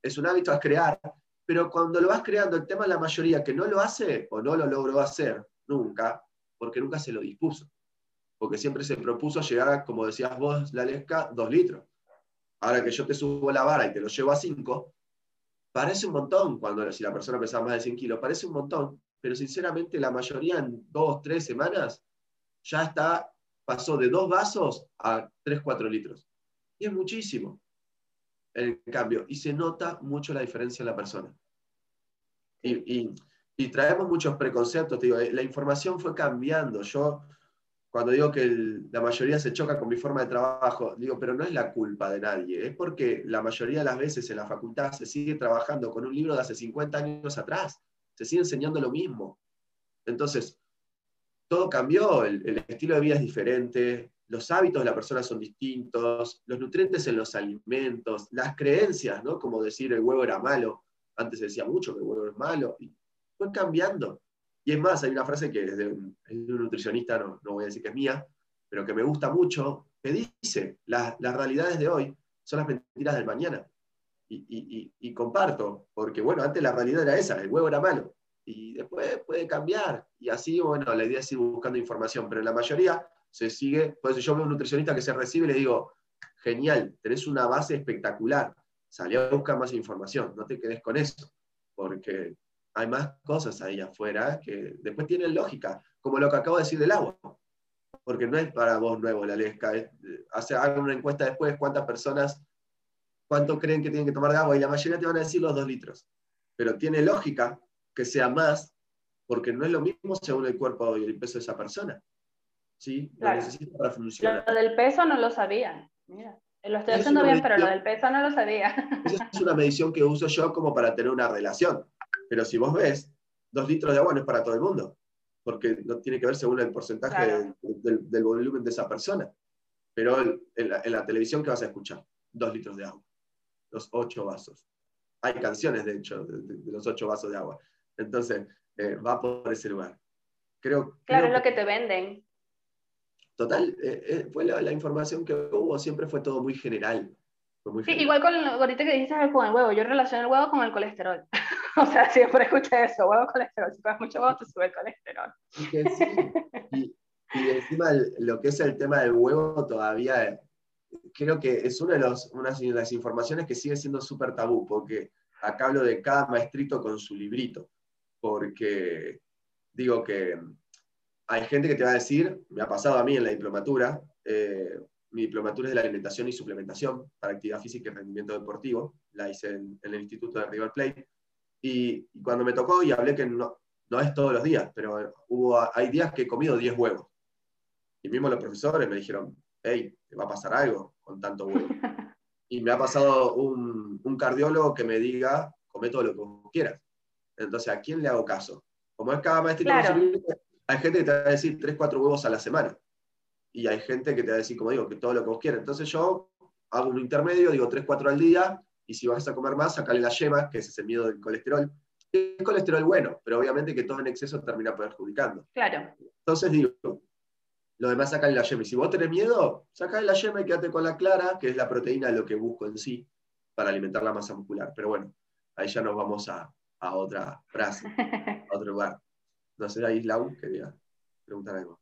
Es un hábito a crear, pero cuando lo vas creando, el tema de la mayoría que no lo hace o no lo logró hacer nunca, porque nunca se lo dispuso. Porque siempre se propuso llegar, como decías vos, la lesca, 2 litros. Ahora que yo te subo la vara y te lo llevo a 5, Parece un montón cuando si la persona pesa más de 100 kilos, parece un montón, pero sinceramente la mayoría en dos, tres semanas ya está, pasó de dos vasos a 3, 4 litros. Y es muchísimo el cambio. Y se nota mucho la diferencia en la persona. Y, traemos muchos preconceptos. digo, la información fue cambiando. Yo, cuando digo que la mayoría se choca con mi forma de trabajo, digo, pero no es la culpa de nadie, es porque la mayoría de las veces en la facultad se sigue trabajando con un libro de hace 50 años atrás, se sigue enseñando lo mismo. Entonces, todo cambió, el, estilo de vida es diferente, los hábitos de la persona son distintos, los nutrientes en los alimentos, las creencias, ¿no? Como decir el huevo era malo, antes se decía mucho que el huevo es malo, y fue cambiando. Y es más, hay una frase que es de un, nutricionista, no, no, voy a decir que es mía, pero que me gusta mucho, que dice, las realidades de hoy son las mentiras del mañana. Y, y, comparto, porque bueno, antes la realidad era esa, el huevo era malo, y después puede cambiar, y así, bueno, la idea es ir buscando información, pero la mayoría se sigue, por eso yo veo un nutricionista que se recibe y le digo, genial, tenés una base espectacular, salí a buscar más información, no te quedes con eso, porque hay más cosas ahí afuera que después tienen lógica, como lo que acabo de decir del agua. Porque no es para vos nuevo la lesca. hace, hagan una encuesta después, cuántas personas, cuánto creen que tienen que tomar de agua, y la mayoría te van a decir los dos litros. Pero tiene lógica que sea más, porque no es lo mismo según el cuerpo y el peso de esa persona. ¿Sí? Lo necesita para funcionar. Lo del peso no lo sabía. Mira. Lo estoy haciendo bien, pero lo del peso no lo sabía. Esa es una medición que uso yo como para tener una relación. Pero si vos ves, dos litros de agua no es para todo el mundo, porque no tiene que ver según el porcentaje del, volumen de esa persona. Pero en, la, televisión, ¿qué vas a escuchar? Dos litros de agua, los ocho vasos. Hay canciones, de hecho, de, los ocho vasos de agua. Entonces, eh, va por ese lugar. Creo, claro, es lo que te venden. Total, eh, eh, fue la, información que hubo, siempre fue todo muy general. sí, igual con ahorita que dijiste con el huevo, yo relaciono el huevo con el colesterol. O sea, siempre escuché eso, huevo colesterol. Si comes mucho huevo, te sube el colesterol. Y, y, encima lo que es el tema del huevo todavía creo que es una de, los, una de las informaciones que sigue siendo súper tabú, porque acá hablo de cada maestrito con su librito, porque digo que hay gente que te va a decir, me ha pasado a mí en la diplomatura, eh, mi diplomatura es de la alimentación y suplementación para actividad física y rendimiento deportivo, la hice en, en el Instituto de River Plate, y, cuando me tocó, y hablé que no, no es todos los días, pero hubo, hay días que he comido 10 huevos. Y mismo los profesores me dijeron, hey, te va a pasar algo con tanto huevo. Y me ha pasado un, un cardiólogo que me diga, come todo lo que vos quieras. Entonces, ¿a quién le hago caso? Como es cada maestro, hay gente que te va a decir 3, 4 huevos a la semana. Y hay gente que te va a decir, como digo, que todo lo que vos quieras. Entonces yo hago un intermedio, digo 3, 4 al día, y si vas a comer más, sacale la yema, que ese es el miedo del colesterol. Es colesterol bueno, pero obviamente que todo en exceso termina perjudicando. Claro. Entonces digo, lo demás sacale la yema. Y si vos tenés miedo, sacale la yema y quédate con la clara, que es la proteína lo que busco en sí para alimentar la masa muscular. Pero bueno, ahí ya nos vamos a, otra frase, a otro lugar. No sé, ahí Lau quería preguntar algo.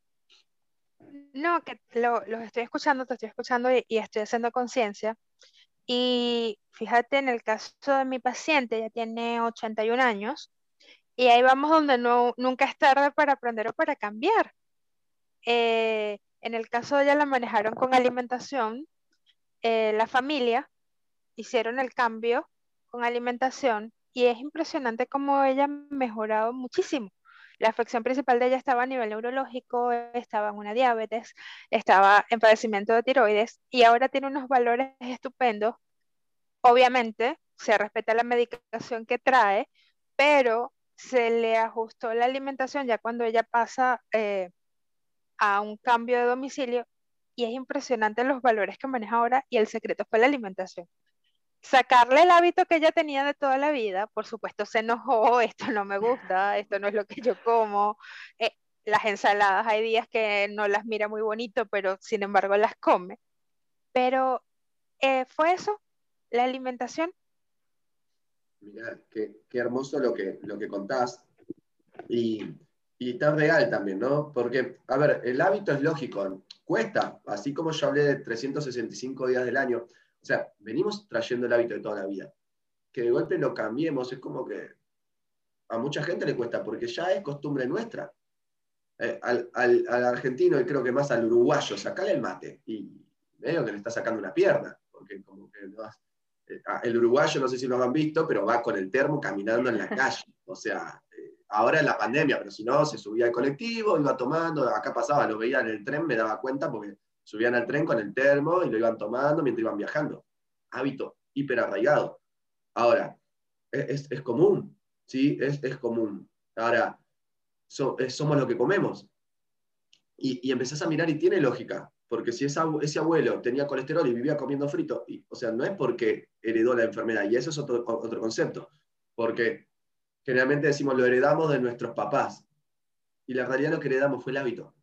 No, que lo, los estoy escuchando, te estoy escuchando y estoy haciendo conciencia y fíjate, en el caso de mi paciente, ya tiene 81 años, y ahí vamos donde nunca es tarde para aprender o para cambiar. Eh, en el caso de ella la manejaron con alimentación, eh, la familia hicieron el cambio con alimentación y es impresionante cómo ella ha mejorado muchísimo. La afección principal de ella estaba a nivel neurológico, estaba en una diabetes, estaba en padecimiento de tiroides y ahora tiene unos valores estupendos. Obviamente, se respeta la medicación que trae, pero se le ajustó la alimentación ya cuando ella pasa eh, a un cambio de domicilio y es impresionante los valores que maneja ahora y el secreto fue la alimentación sacarle el hábito que ella tenía de toda la vida, por supuesto se enojó, esto no me gusta, esto no es lo que yo como. Eh, las ensaladas hay días que no las mira muy bonito, pero sin embargo las come. Pero eh, fue eso, la alimentación. Mira, qué, hermoso lo que, lo que contás. Y, y tan real también, ¿no? Porque, a ver, el hábito es lógico, cuesta, así como yo hablé de 365 días del año, o sea, venimos trayendo el hábito de toda la vida. Que de golpe lo cambiemos es como que a mucha gente le cuesta, porque ya es costumbre nuestra. Eh, al, argentino y creo que más al uruguayo, sacarle el mate y veo que le está sacando una pierna, porque como que eh, el uruguayo no sé si lo han visto, pero va con el termo caminando en la calle, o sea, eh, ahora en la pandemia, pero si no, se subía al colectivo, iba tomando, acá pasaba, lo veía en el tren, me daba cuenta porque subían al tren con el termo y lo iban tomando mientras iban viajando. Hábito hiper arraigado. Ahora, es, común, ¿sí? Es, es común. Ahora, somos lo que comemos. Y, y, empezás a mirar y tiene lógica, porque si ese abuelo tenía colesterol y vivía comiendo frito, y, o sea, no es porque heredó la enfermedad, y eso es otro, otro concepto, porque generalmente decimos lo heredamos de nuestros papás, y la realidad lo que heredamos fue el hábito.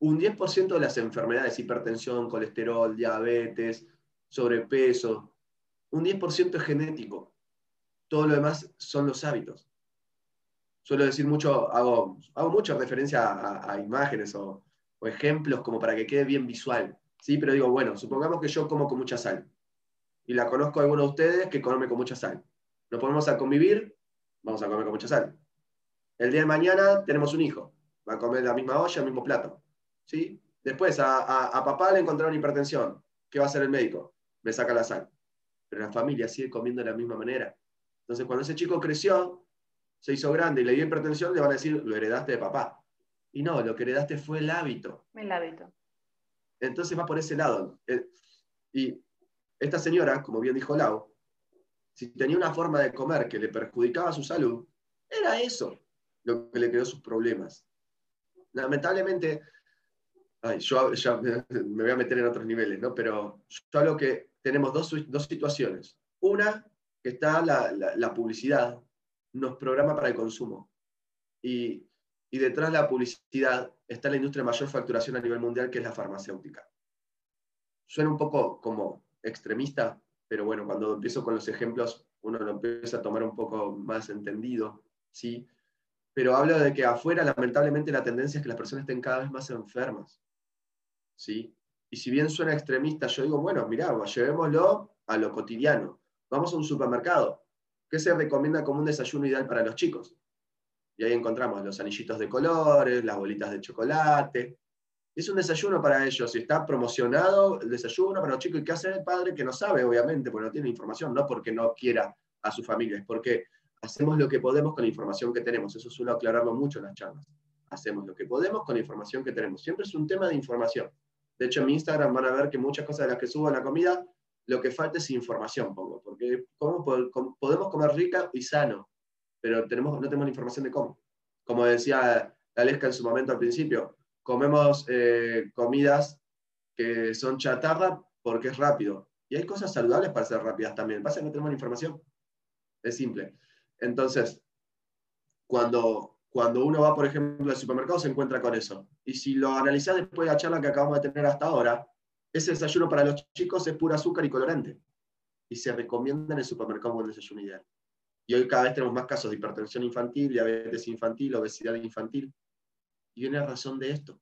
Un 10% de las enfermedades, hipertensión, colesterol, diabetes, sobrepeso, un 10% es genético. Todo lo demás son los hábitos suelo decir mucho, hago, hago mucha referencia a, imágenes o, ejemplos como para que quede bien visual. ¿sí? Pero digo, bueno, supongamos que yo como con mucha sal y la conozco a alguno de ustedes que come con mucha sal. Nos ponemos a convivir, vamos a comer con mucha sal. El día de mañana tenemos un hijo, va a comer la misma olla, el mismo plato. ¿Sí? Después a, a papá le encontraron hipertensión. ¿Qué va a hacer el médico? Me saca la sal. Pero la familia sigue comiendo de la misma manera. Entonces, cuando ese chico creció, se hizo grande y le dio hipertensión, le van a decir, lo heredaste de papá. Y no, lo que heredaste fue el hábito. El hábito. Entonces va por ese lado. Eh, y esta señora, como bien dijo Lau, si tenía una forma de comer que le perjudicaba su salud, era eso lo que le creó sus problemas. Lamentablemente, yo ya me, voy a meter en otros niveles, ¿no? pero yo hablo que tenemos dos, dos situaciones. Una, que está la, la publicidad, nos programa para el consumo. Y, detrás de la publicidad está la industria de mayor facturación a nivel mundial, que es la farmacéutica. Suena un poco como extremista, pero bueno, cuando empiezo con los ejemplos, uno lo empieza a tomar un poco más entendido, ¿sí? Pero hablo de que afuera, lamentablemente, la tendencia es que las personas estén cada vez más enfermas, ¿sí? Y si bien suena extremista, yo digo, bueno, mirá, llevémoslo a lo cotidiano. Vamos a un supermercado. ¿Qué se recomienda como un desayuno ideal para los chicos? Y ahí encontramos los anillitos de colores, las bolitas de chocolate. Es un desayuno para ellos está promocionado el desayuno para los chicos. ¿Y qué hace el padre que no sabe, obviamente, porque no tiene información? No porque no quiera a su familia, es porque hacemos lo que podemos con la información que tenemos. Eso suelo aclararlo mucho en las charlas. Hacemos lo que podemos con la información que tenemos. Siempre es un tema de información. De hecho, en mi Instagram van a ver que muchas cosas de las que subo a la comida lo que falta es información, pongo, porque ¿cómo podemos comer rica y sano, pero no tenemos la información de cómo. Como decía Aleska en su momento al principio, comemos eh, comidas que son chatarra porque es rápido. Y hay cosas saludables para ser rápidas también. Pasa que no tenemos la información. Es simple. Entonces, cuando, cuando uno va, por ejemplo, al supermercado, se encuentra con eso. Y si lo analizás después de la charla que acabamos de tener hasta ahora, ese desayuno para los chicos es pura azúcar y colorante. Y se recomienda en el supermercado como el desayuno ideal. Y hoy cada vez tenemos más casos de hipertensión infantil, diabetes infantil, obesidad infantil. Y viene a razón de esto.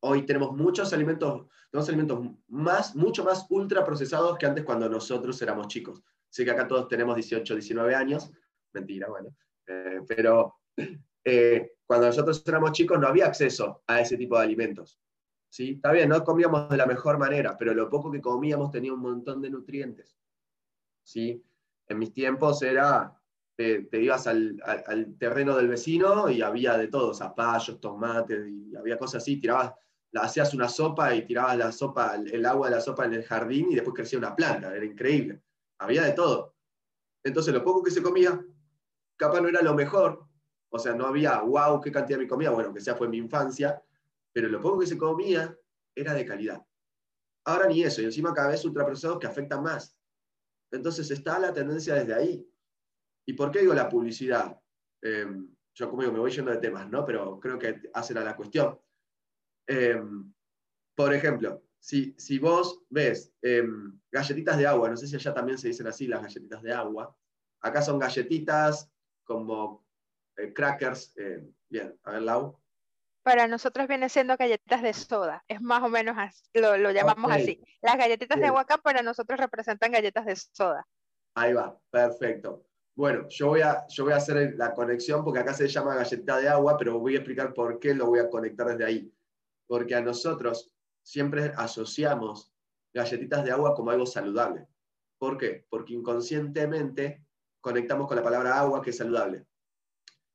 Hoy tenemos muchos alimentos, tenemos alimentos más, mucho más ultra procesados que antes cuando nosotros éramos chicos. Sé que acá todos tenemos 18, 19 años. Mentira, bueno. Eh, pero eh, cuando nosotros éramos chicos no había acceso a ese tipo de alimentos. ¿sí? Está bien, no comíamos de la mejor manera, pero lo poco que comíamos tenía un montón de nutrientes. ¿sí? En mis tiempos era, te, ibas al, terreno del vecino y había de todo, zapallos, tomates, y había cosas así, tirabas, hacías una sopa y tirabas la sopa, el agua de la sopa en el jardín y después crecía una planta, era increíble. Había de todo. Entonces lo poco que se comía, capaz no era lo mejor, o sea, no había, wow, qué cantidad me comía, bueno, que sea fue mi infancia, pero lo poco que se comía era de calidad. Ahora ni eso, y encima cada vez ultraprocesados que afectan más. Entonces está la tendencia desde ahí. ¿Y por qué digo la publicidad? Em, yo como digo, me voy yendo de temas, ¿no? Pero creo que hacen a la cuestión. Em, por ejemplo, si, si vos ves em, galletitas de agua, no sé si allá también se dicen así las galletitas de agua, acá son galletitas como eh, crackers, eh, bien, a ver, Lau, para nosotros viene siendo galletas de soda, es más o menos así, lo, llamamos así. Las galletitas de agua para nosotros representan galletas de soda. Ahí va, perfecto. Bueno, yo voy, a, yo voy a hacer la conexión porque acá se llama galleta de agua, pero voy a explicar por qué lo voy a conectar desde ahí. Porque a nosotros siempre asociamos galletitas de agua como algo saludable. ¿Por qué? Porque inconscientemente conectamos con la palabra agua que es saludable.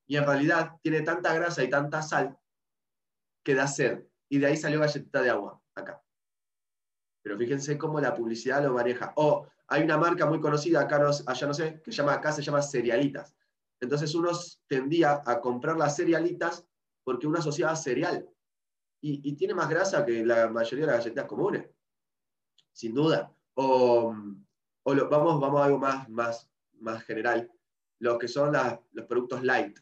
Y en realidad tiene tanta grasa y tanta sal que da sed. Y de ahí salió galletita de agua, acá. Pero fíjense cómo la publicidad lo maneja. O hay una marca muy conocida, acá no, allá no sé, que llama, acá se llama cerealitas. Entonces uno tendía a comprar las cerealitas porque uno asociaba cereal. Y, tiene más grasa que la mayoría de las galletas comunes, sin duda. O, vamos, vamos a algo más, más, más general, lo que son los productos light.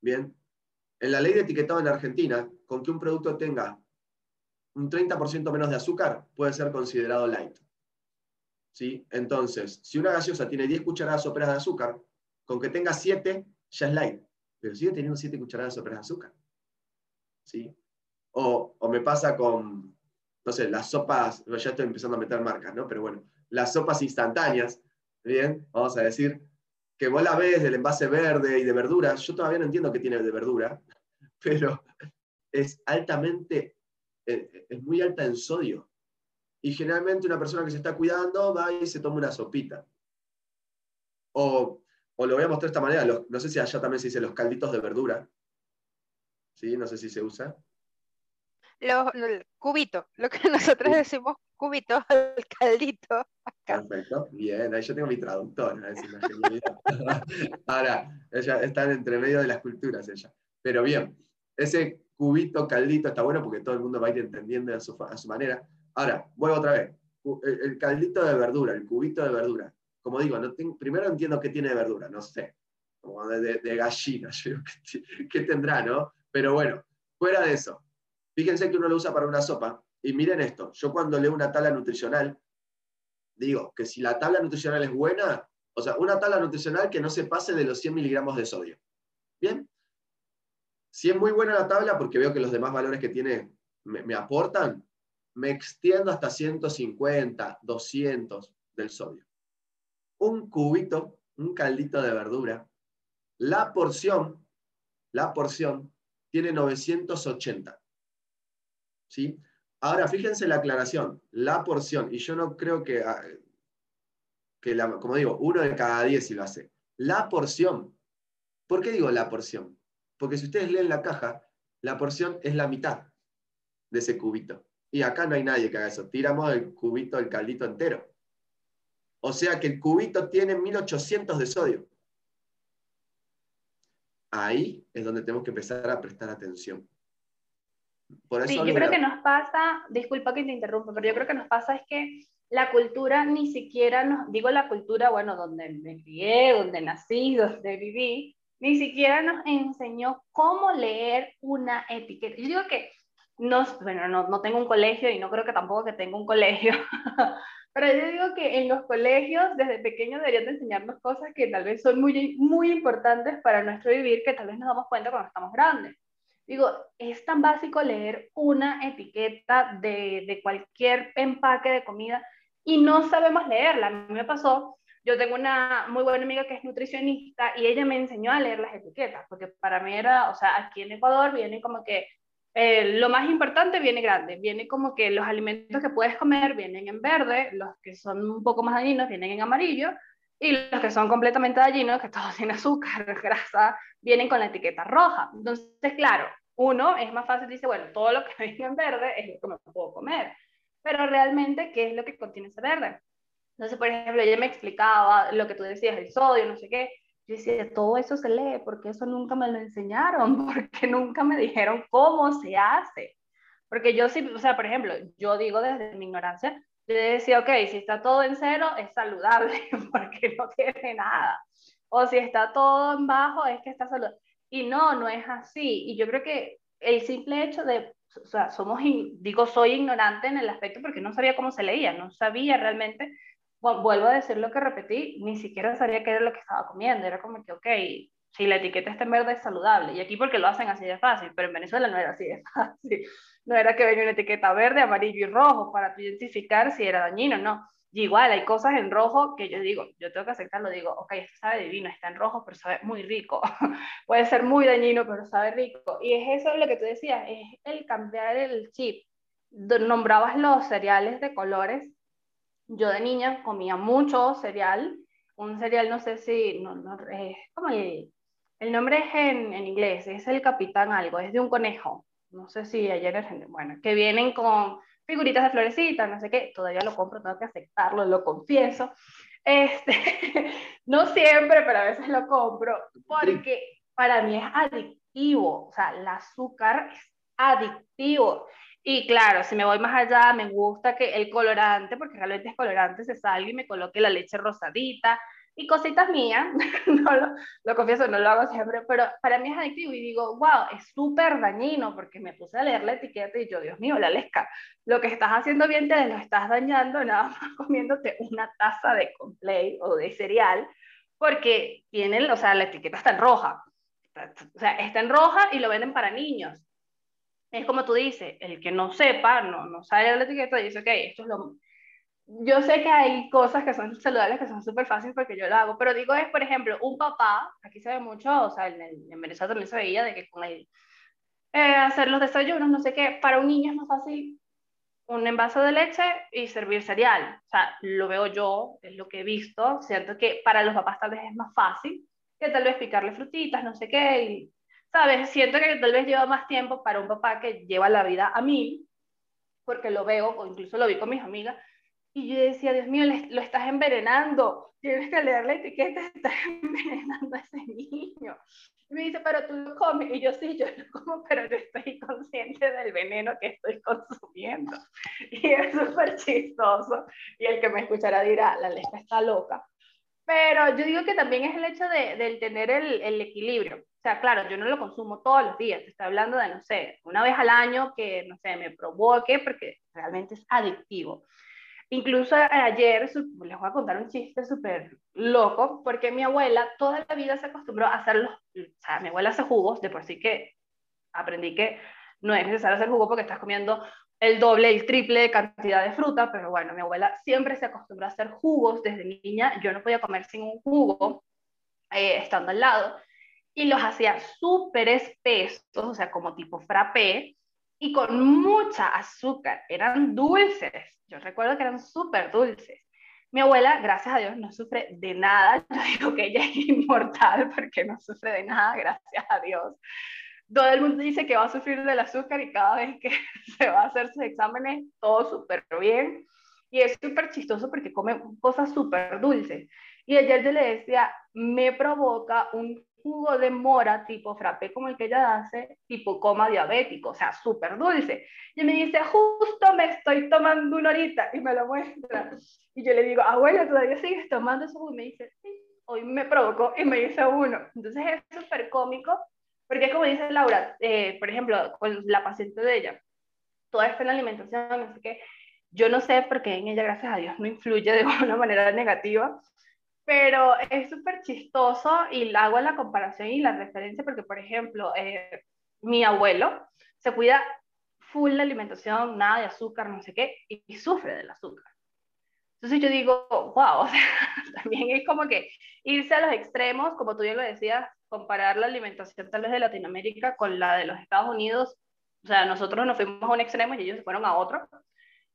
Bien, en la ley de etiquetado en Argentina, con que un producto tenga un 30% menos de azúcar, puede ser considerado light. ¿Sí? Entonces, si una gaseosa tiene 10 cucharadas soperas de azúcar, con que tenga 7 ya es light, pero sigue teniendo 7 cucharadas soperas de azúcar. ¿Sí? O, o, me pasa con, no sé, las sopas, ya estoy empezando a meter marcas, ¿no? Pero bueno, las sopas instantáneas, ¿bien? Vamos a decir, que vos la ves del envase verde y de verduras, yo todavía no entiendo qué tiene de verdura, pero es altamente, eh, es muy alta en sodio. Y generalmente una persona que se está cuidando va y se toma una sopita. O, o lo voy a mostrar de esta manera, no sé si allá también se dice los calditos de verdura. ¿Sí? No sé si se usa. Los, cubitos, lo que nosotros decimos cubitos, el caldito. Perfecto, bien, ahí yo tengo mi traductora, Ahora, ella está entre medio de las culturas, ella. Pero bien, ese cubito, caldito, está bueno porque todo el mundo va a ir entendiendo a su, a su manera. Ahora, vuelvo otra vez. El, caldito de verdura, el cubito de verdura. Como digo, no primero entiendo qué tiene de verdura, no sé. Como de, de, gallina, ¿qué tendrá, no? Pero bueno, fuera de eso. Fíjense que uno lo usa para una sopa. Y miren esto, yo cuando leo una tabla nutricional, digo que si la tabla nutricional es buena, o sea, una tabla nutricional que no se pase de los 100 miligramos de sodio. Bien. Si es muy buena la tabla, porque veo que los demás valores que tiene me, aportan, me extiendo hasta 150, 200 del sodio. Un cubito, un caldito de verdura, la porción, la porción tiene 980. ¿Sí? Ahora, fíjense la aclaración, la porción, y yo no creo que, ah, que la, como digo, uno de cada diez si lo hace. La porción. ¿Por qué digo la porción? Porque si ustedes leen la caja, la porción es la mitad de ese cubito. Y acá no hay nadie que haga eso. Tiramos el cubito, el caldito entero. O sea que el cubito tiene 1800 de sodio. Ahí es donde tenemos que empezar a prestar atención sí, yo creo que nos pasa, disculpa que te interrumpa, pero yo creo que nos pasa es que la cultura ni siquiera nos, digo la cultura, bueno, donde me crié, donde nací, donde viví, ni siquiera nos enseñó cómo leer una etiqueta. Yo digo que, no, bueno, no, no tengo un colegio y no creo que tampoco que tenga un colegio, pero yo digo que en los colegios desde pequeños deberían de enseñarnos cosas que tal vez son muy, muy importantes para nuestro vivir, que tal vez nos damos cuenta cuando estamos grandes. Digo, es tan básico leer una etiqueta de, de cualquier empaque de comida y no sabemos leerla. A mí me pasó, yo tengo una muy buena amiga que es nutricionista y ella me enseñó a leer las etiquetas, porque para mí era, o sea, aquí en Ecuador viene como que eh, lo más importante viene grande, viene como que los alimentos que puedes comer vienen en verde, los que son un poco más dañinos vienen en amarillo, y los que son completamente dañinos, que todos tienen azúcar, grasa, vienen con la etiqueta roja. Entonces, claro, uno es más fácil, dice, bueno, todo lo que venga en verde es lo que me puedo comer. Pero realmente, ¿qué es lo que contiene ese verde? Entonces, por ejemplo, ella me explicaba lo que tú decías, el sodio, no sé qué. Yo decía, todo eso se lee, porque eso nunca me lo enseñaron, porque nunca me dijeron cómo se hace. Porque yo sí, o sea, por ejemplo, yo digo desde mi ignorancia, yo decía, ok, si está todo en cero, es saludable, porque no tiene nada. O si está todo en bajo, es que está saludable. Y no, no es así. Y yo creo que el simple hecho de, o sea, somos, digo, soy ignorante en el aspecto porque no sabía cómo se leía, no sabía realmente, vuelvo a decir lo que repetí, ni siquiera sabía qué era lo que estaba comiendo. Era como que, ok, si la etiqueta está en verde es saludable. Y aquí porque lo hacen así de fácil, pero en Venezuela no era así de fácil. No era que venía una etiqueta verde, amarillo y rojo para identificar si era dañino, no. Y igual hay cosas en rojo que yo digo, yo tengo que aceptarlo, digo, ok, esto sabe divino, está en rojo, pero sabe muy rico. Puede ser muy dañino, pero sabe rico. Y es eso lo que tú decías, es el cambiar el chip. Nombrabas los cereales de colores. Yo de niña comía mucho cereal. Un cereal, no sé si, no, no, es como el El nombre es en, en inglés, es el capitán algo, es de un conejo. No sé si ayer en bueno, que vienen con figuritas de florecitas, no sé qué, todavía lo compro, tengo que aceptarlo, lo confieso. Este, no siempre, pero a veces lo compro, porque para mí es adictivo, o sea, el azúcar es adictivo. Y claro, si me voy más allá, me gusta que el colorante, porque realmente es colorante, se salga y me coloque la leche rosadita, y cositas mías, no lo, lo, confieso, no lo hago siempre, pero para mí es adictivo y digo, wow, es súper dañino porque me puse a leer la etiqueta y yo, Dios mío, la lesca, lo que estás haciendo bien te lo estás dañando nada más comiéndote una taza de complay o de cereal porque tienen, o sea, la etiqueta está en roja, o sea, está en roja y lo venden para niños. Es como tú dices, el que no sepa, no, no sabe la etiqueta, dice, ok, esto es lo, yo sé que hay cosas que son saludables que son súper fáciles porque yo lo hago, pero digo es, por ejemplo, un papá, aquí se ve mucho, o sea, en, en Venezuela también se veía de que con el, eh, hacer los desayunos, no sé qué, para un niño es más fácil un envase de leche y servir cereal. O sea, lo veo yo, es lo que he visto, siento que para los papás tal vez es más fácil que tal vez picarle frutitas, no sé qué, y, ¿sabes? Siento que tal vez lleva más tiempo para un papá que lleva la vida a mí, porque lo veo, o incluso lo vi con mis amigas, y yo decía, Dios mío, lo estás envenenando, tienes que leer la etiqueta, estás envenenando a ese niño. Y me dice, pero tú lo comes. Y yo sí, yo lo como, pero yo estoy consciente del veneno que estoy consumiendo. Y es súper chistoso. Y el que me escuchará dirá, la leche está loca. Pero yo digo que también es el hecho de, de tener el, el, equilibrio. O sea, claro, yo no lo consumo todos los días. Te estoy hablando de, no sé, una vez al año que, no sé, me provoque porque realmente es adictivo. Incluso ayer les voy a contar un chiste súper loco, porque mi abuela toda la vida se acostumbró a hacer los, o sea, mi abuela hace jugos, de por sí que aprendí que no es necesario hacer jugo porque estás comiendo el doble, el triple cantidad de fruta, pero bueno, mi abuela siempre se acostumbró a hacer jugos desde niña, yo no podía comer sin un jugo eh, estando al lado, y los hacía súper espesos, o sea, como tipo frappé, y con mucha azúcar, eran dulces. Yo recuerdo que eran súper dulces. Mi abuela, gracias a Dios, no sufre de nada. Yo digo que ella es inmortal porque no sufre de nada, gracias a Dios. Todo el mundo dice que va a sufrir del azúcar y cada vez que se va a hacer sus exámenes, todo súper bien. Y es súper chistoso porque come cosas súper dulces. Y ayer yo le decía, me provoca un jugo de mora tipo frappé como el que ella hace, tipo coma diabético, o sea, súper dulce. Y me dice, justo me estoy tomando una horita y me lo muestra. Y yo le digo, abuela, ¿todavía sigues tomando eso? Y me dice, sí, hoy me provocó y me dice uno. Entonces es súper cómico, porque como dice Laura, eh, por ejemplo, con la paciente de ella, toda esta en alimentación, así que yo no sé por qué en ella, gracias a Dios, no influye de una manera negativa, pero es súper chistoso y hago la comparación y la referencia porque, por ejemplo, eh, mi abuelo se cuida full la alimentación, nada de azúcar, no sé qué, y, sufre del azúcar. Entonces yo digo, wow, o sea, también es como que irse a los extremos, como tú ya lo decías, comparar la alimentación tal vez de Latinoamérica con la de los Estados Unidos, o sea, nosotros nos fuimos a un extremo y ellos se fueron a otro,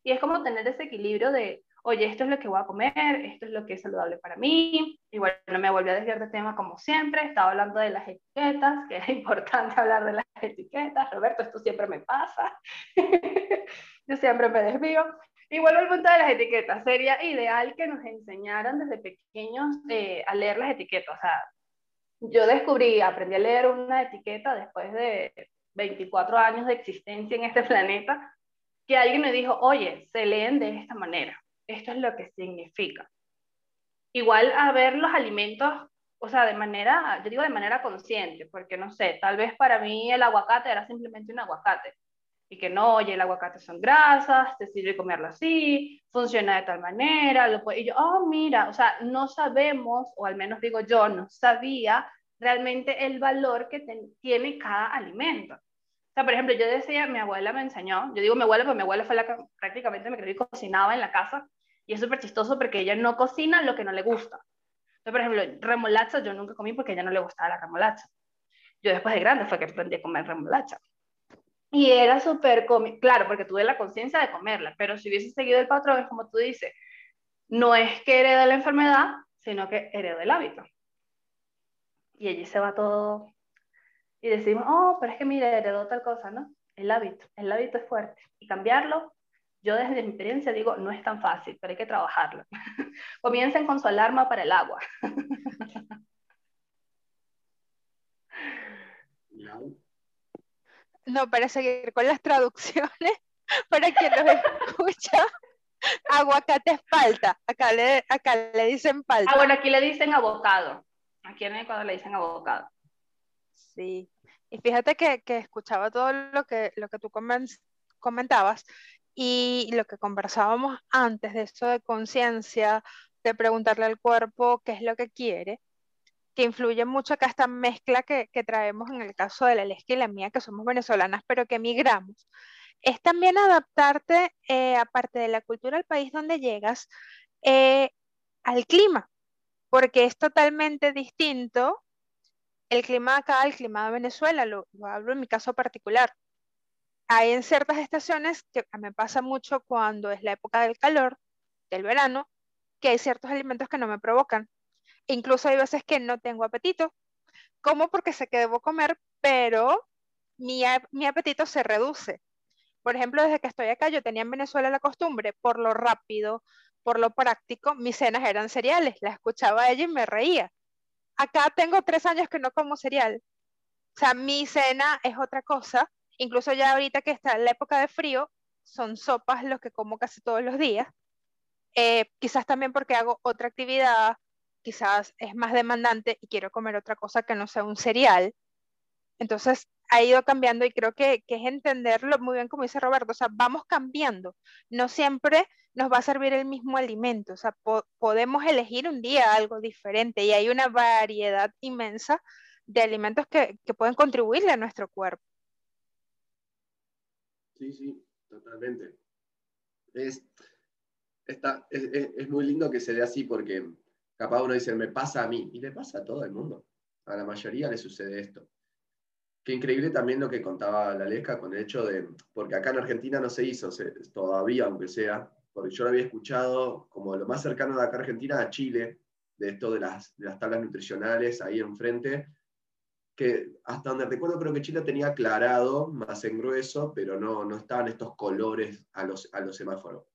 y es como tener ese equilibrio de, oye, esto es lo que voy a comer, esto es lo que es saludable para mí. Y bueno, me volví a desviar de tema como siempre, estaba hablando de las etiquetas, que es importante hablar de las etiquetas. Roberto, esto siempre me pasa. Yo siempre me desvío. Y vuelvo al punto de las etiquetas. Sería ideal que nos enseñaran desde pequeños eh, a leer las etiquetas. O sea, yo descubrí, aprendí a leer una etiqueta después de 24 años de existencia en este planeta, que alguien me dijo, oye, se leen de esta manera esto es lo que significa. Igual a ver los alimentos, o sea, de manera, yo digo de manera consciente, porque no sé, tal vez para mí el aguacate era simplemente un aguacate. Y que no, oye, el aguacate son grasas, te sirve comerlo así, funciona de tal manera. Lo y yo, oh, mira, o sea, no sabemos, o al menos digo yo, no sabía realmente el valor que tiene cada alimento. Sea, por ejemplo, yo decía, mi abuela me enseñó, yo digo mi abuela, porque mi abuela fue la que prácticamente me creí cocinaba en la casa, y es súper chistoso porque ella no cocina lo que no le gusta. Entonces, por ejemplo, remolacha yo nunca comí porque a ella no le gustaba la remolacha. Yo después de grande fue que aprendí a comer remolacha. Y era súper claro, porque tuve la conciencia de comerla, pero si hubiese seguido el patrón, es como tú dices, no es que herede la enfermedad, sino que heredó el hábito. y allí se va todo. Y decimos, oh, pero es que mire, heredó tal cosa, ¿no? El hábito, el hábito es fuerte. Y cambiarlo, yo desde mi experiencia digo, no es tan fácil, pero hay que trabajarlo. Comiencen con su alarma para el agua. No, para seguir con las traducciones, para quien los escucha, aguacate es palta. Acá le, acá le dicen palta. Ah, bueno, aquí le dicen abocado. Aquí en Ecuador le dicen abocado. Sí. Y fíjate que, que escuchaba todo lo que, lo que tú comentabas y lo que conversábamos antes de eso de conciencia, de preguntarle al cuerpo qué es lo que quiere que influye mucho acá esta mezcla que, traemos en el caso de la Lesca y la mía, que somos venezolanas, pero que emigramos, es también adaptarte, eh, aparte de la cultura del país donde llegas, eh, al clima, porque es totalmente distinto el clima acá al clima de Venezuela, lo, lo hablo en mi caso particular. Hay en ciertas estaciones que me pasa mucho cuando es la época del calor, del verano, que hay ciertos alimentos que no me provocan Incluso hay veces que no tengo apetito, como porque sé que debo comer, pero mi, apetito se reduce. Por ejemplo, desde que estoy acá, yo tenía en Venezuela la costumbre, por lo rápido, por lo práctico, mis cenas eran cereales. La escuchaba ella y me reía. Acá tengo tres años que no como cereal. O sea, mi cena es otra cosa. Incluso ya ahorita que está en la época de frío, son sopas los que como casi todos los días. Eh, quizás también porque hago otra actividad, quizás es más demandante y quiero comer otra cosa que no sea un cereal. Entonces ha ido cambiando y creo que, es entenderlo muy bien como dice Roberto, o sea, vamos cambiando. No siempre nos va a servir el mismo alimento, o sea, podemos elegir un día algo diferente y hay una variedad inmensa de alimentos que, pueden contribuirle a nuestro cuerpo. Sí, sí, totalmente. Es, es muy lindo que se dé así porque Capaz uno dice, me pasa a mí, y le pasa a todo el mundo. A la mayoría le sucede esto. Qué increíble también lo que contaba la Lesca con el hecho de, porque acá en Argentina no se hizo, todavía, aunque sea, porque yo lo había escuchado como lo más cercano de acá a Argentina a Chile, de esto de las, de las tablas nutricionales ahí enfrente, que hasta donde recuerdo creo que Chile tenía aclarado más en grueso, pero no, no estaban estos colores a los, a los semáforos.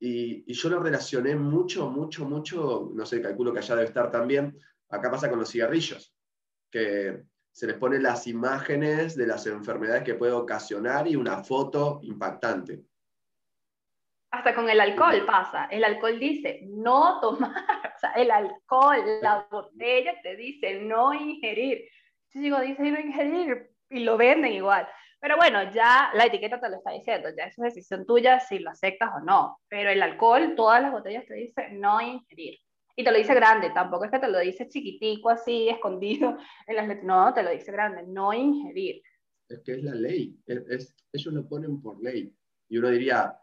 Y, yo lo relacioné mucho, mucho, mucho, no sé, calculo que allá debe estar también, acá pasa con los cigarrillos, que se les ponen las imágenes de las enfermedades que puede ocasionar y una foto impactante. Hasta con el alcohol pasa. El alcohol dice no tomar, o sea, el alcohol, la botella te dice no ingerir. Yo digo, dice no ingerir y lo venden igual. Pero bueno, ya la etiqueta te lo está diciendo, ya es una decisión tuya si lo aceptas o no. Pero el alcohol, todas las botellas te dicen no ingerir. Y te lo dice grande, tampoco es que te lo dice chiquitico así, escondido en las No, te lo dice grande, no ingerir. Es que es la ley, es, ellos lo ponen por ley. Y uno diría,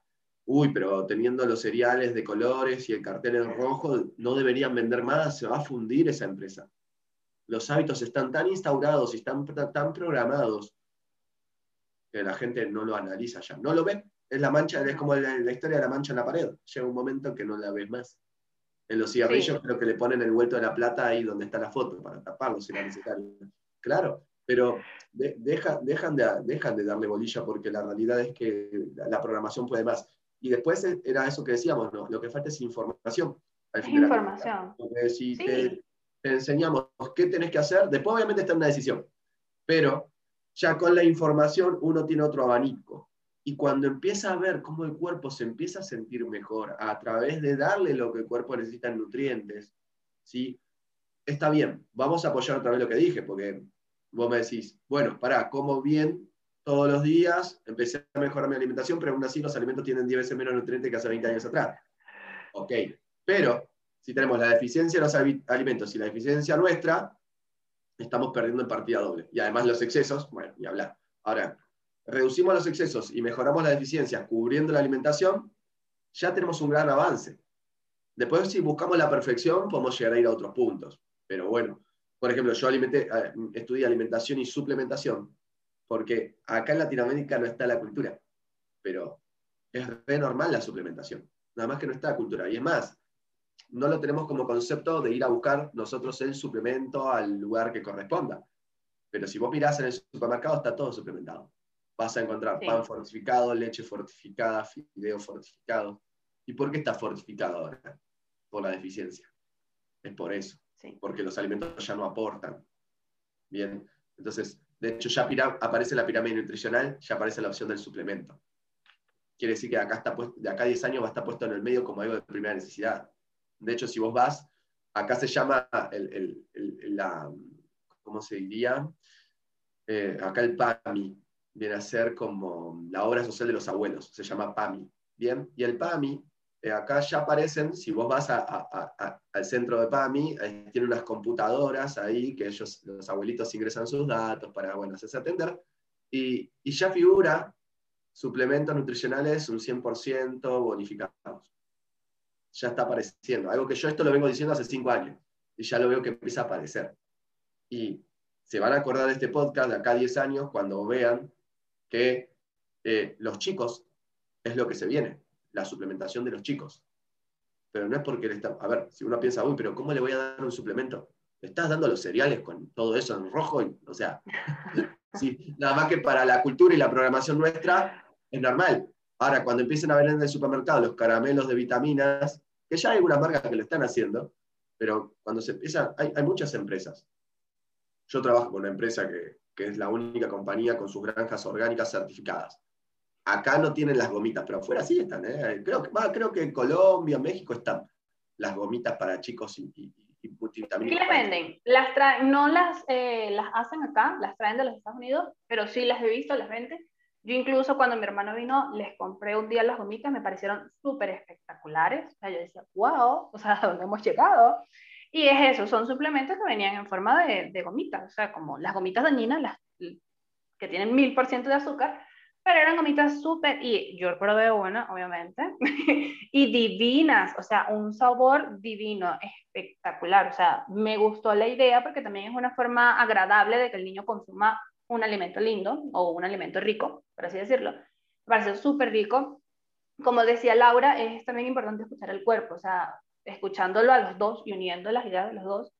uy, pero teniendo los cereales de colores y el cartel en rojo, no deberían vender más, se va a fundir esa empresa. Los hábitos están tan instaurados y están tan programados que la gente no lo analiza ya. No lo ve. Es la mancha, es como la, historia de la mancha en la pared. Llega un momento que no la ves más. En los cigarrillos creo que le ponen el vuelto de la plata ahí donde está la foto para taparlo si era necesario. Claro, pero dejan, de, dejan de darle bolilla porque la realidad es que la, programación puede más. Y después era eso que decíamos, ¿no? lo que falta es información. información. Porque si te, te, enseñamos qué tenés que hacer, después obviamente está en una decisión, pero ya con la información uno tiene otro abanico. Y cuando empieza a ver cómo el cuerpo se empieza a sentir mejor a través de darle lo que el cuerpo necesita en nutrientes, ¿sí? está bien, vamos a apoyar otra vez lo que dije, porque vos me decís, bueno, para, como bien todos los días, empecé a mejorar mi alimentación, pero aún así los alimentos tienen 10 veces menos nutrientes que hace 20 años atrás. Ok, pero si tenemos la deficiencia de los alimentos y la deficiencia nuestra, estamos perdiendo en partida doble. Y además los excesos, bueno, y hablar. Ahora, reducimos los excesos y mejoramos la deficiencia cubriendo la alimentación, ya tenemos un gran avance. Después, si buscamos la perfección, podemos llegar a ir a otros puntos. Pero bueno, por ejemplo, yo alimenté, estudié alimentación y suplementación, porque acá en Latinoamérica no está la cultura, pero es normal la suplementación. Nada más que no está la cultura. Y es más, no lo tenemos como concepto de ir a buscar nosotros el suplemento al lugar que corresponda. Pero si vos mirás en el supermercado, está todo suplementado. Vas a encontrar pan fortificado, leche fortificada, fideo fortificado. ¿Y por qué está fortificado ahora? Por la deficiencia. Es por eso. Porque los alimentos ya no aportan. Bien. Entonces, de hecho, ya aparece la pirámide nutricional, ya aparece la opción del suplemento. Quiere decir que acá está de acá a 10 años va a estar puesto en el medio como algo de primera necesidad. De hecho, si vos vas, acá se llama el, la, ¿cómo se diría? Eh, acá el PAMI viene a ser como la obra social de los abuelos, se llama PAMI. Bien, y el PAMI, eh, acá ya aparecen, si vos vas al centro de PAMI, tiene unas computadoras ahí que ellos, los abuelitos ingresan sus datos para, bueno, hacerse atender, y, y ya figura suplementos nutricionales un 100% bonificados ya está apareciendo. Algo que yo esto lo vengo diciendo hace cinco años y ya lo veo que empieza a aparecer. Y se van a acordar de este podcast de acá a 10 años cuando vean que eh, los chicos es lo que se viene, la suplementación de los chicos. Pero no es porque le está, a ver, si uno piensa, uy, pero ¿cómo le voy a dar un suplemento? Le estás dando los cereales con todo eso en rojo, o sea, sí, nada más que para la cultura y la programación nuestra es normal. Ahora, cuando empiecen a ver en el supermercado los caramelos de vitaminas, que ya hay algunas marcas que lo están haciendo, pero cuando se empieza, hay, muchas empresas. Yo trabajo con una empresa que, es la única compañía con sus granjas orgánicas certificadas. Acá no tienen las gomitas, pero afuera sí están. ¿eh? Creo, que, creo que en Colombia, México están las gomitas para chicos y, y, ¿Qué les venden? No las, eh, las hacen acá, las traen de los Estados Unidos, pero sí las he visto, las venden. Yo incluso cuando mi hermano vino, les compré un día las gomitas, me parecieron súper espectaculares. O sea, yo decía, wow, o sea, ¿a dónde hemos llegado? Y es eso, son suplementos que venían en forma de, de gomitas, o sea, como las gomitas dañinas, las que tienen mil por ciento de azúcar, pero eran gomitas súper, y yo probé una, obviamente, y divinas, o sea, un sabor divino, espectacular, o sea, me gustó la idea porque también es una forma agradable de que el niño consuma un alimento lindo o un alimento rico, por así decirlo. Me parece súper rico. Como decía Laura, es también importante escuchar el cuerpo, o sea, escuchándolo a los dos y uniendo las ideas de los dos.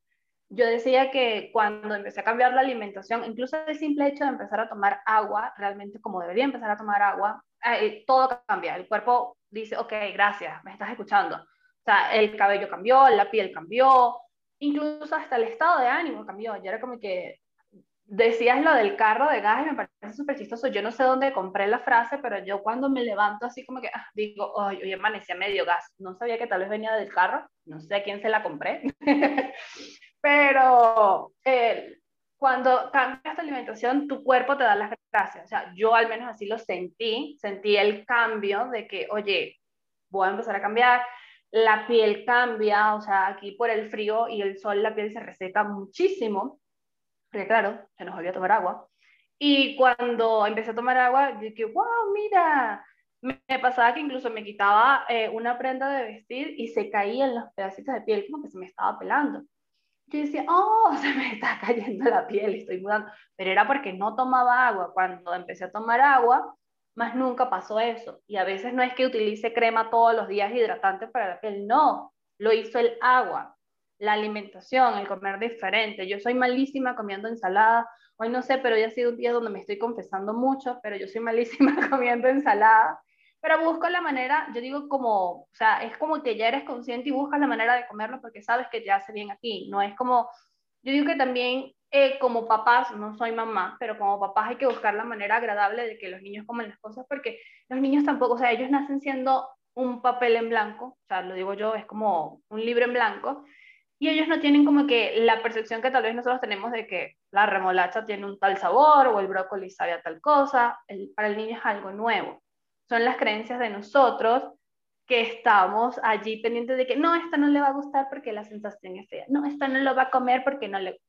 Yo decía que cuando empecé a cambiar la alimentación, incluso el simple hecho de empezar a tomar agua, realmente como debería empezar a tomar agua, eh, todo cambia. El cuerpo dice, ok, gracias, me estás escuchando. O sea, el cabello cambió, la piel cambió, incluso hasta el estado de ánimo cambió. Ya era como que Decías lo del carro de gas y me parece súper chistoso. Yo no sé dónde compré la frase, pero yo cuando me levanto así como que ah, digo, hoy hoy amanecía medio gas. No sabía que tal vez venía del carro, no sé a quién se la compré. pero eh, cuando cambias tu alimentación, tu cuerpo te da las gracias. O sea, yo al menos así lo sentí, sentí el cambio de que, oye, voy a empezar a cambiar. La piel cambia, o sea, aquí por el frío y el sol la piel se reseca muchísimo porque claro, se nos olvidó tomar agua. Y cuando empecé a tomar agua, dije, wow, mira, me, pasaba que incluso me quitaba eh, una prenda de vestir y se caían los pedacitos de piel como que se me estaba pelando. Yo decía, oh, se me está cayendo la piel, estoy mudando. Pero era porque no tomaba agua. Cuando empecé a tomar agua, más nunca pasó eso. Y a veces no es que utilice crema todos los días hidratante para la piel, no, lo hizo el agua la alimentación, el comer diferente. Yo soy malísima comiendo ensalada. Hoy no sé, pero ya ha sido un día donde me estoy confesando mucho, pero yo soy malísima comiendo ensalada. Pero busco la manera, yo digo como, o sea, es como que ya eres consciente y buscas la manera de comerlo porque sabes que te hace bien a ti. No es como, yo digo que también eh, como papás, no soy mamá, pero como papás hay que buscar la manera agradable de que los niños coman las cosas porque los niños tampoco, o sea, ellos nacen siendo un papel en blanco, o sea, lo digo yo, es como un libro en blanco, y ellos no tienen como que la percepción que tal vez nosotros tenemos de que la remolacha tiene un tal sabor o el brócoli sabe a tal cosa, para el niño es algo nuevo. Son las creencias de nosotros que estamos allí pendientes de que no, esta no le va a gustar porque la sensación es fea, no, esta no lo va a comer porque no le...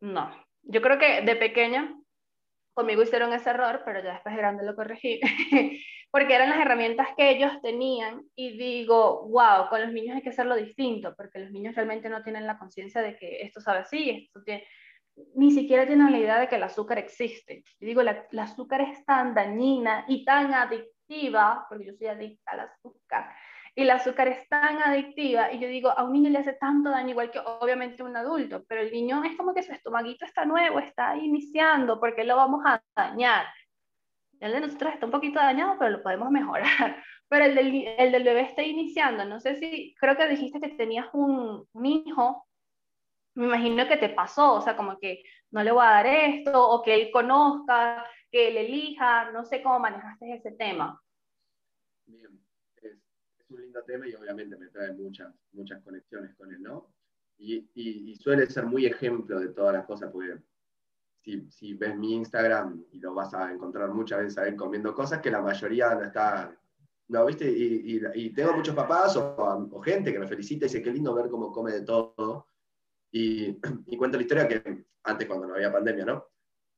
No, yo creo que de pequeña conmigo hicieron ese error, pero ya después de grande lo corregí, porque eran las herramientas que ellos tenían y digo, wow, con los niños hay que hacerlo distinto, porque los niños realmente no tienen la conciencia de que esto sabe así, esto tiene... ni siquiera tienen la idea de que el azúcar existe. Y digo, la, el azúcar es tan dañina y tan adictiva, porque yo soy adicta al azúcar, y el azúcar es tan adictiva y yo digo, a un niño le hace tanto daño igual que obviamente a un adulto, pero el niño es como que su estomaguito está nuevo, está iniciando, porque lo vamos a dañar. El de nosotros está un poquito dañado, pero lo podemos mejorar. Pero el del, el del bebé está iniciando. No sé si, creo que dijiste que tenías un, un hijo me imagino que te pasó, o sea, como que no le voy a dar esto, o que él conozca, que él elija, no sé cómo manejaste ese tema. Bien, es, un lindo tema y obviamente me trae muchas, muchas conexiones con él, ¿no? Y, y, suele ser muy ejemplo de todas las cosas, porque si, ves mi Instagram y lo vas a encontrar muchas veces a él comiendo cosas que la mayoría no está, no, ¿viste? Y, y tengo muchos papás o, o, gente que me felicita y dice, qué lindo ver cómo come de todo y, y, cuento la historia que antes, cuando no había pandemia, ¿no?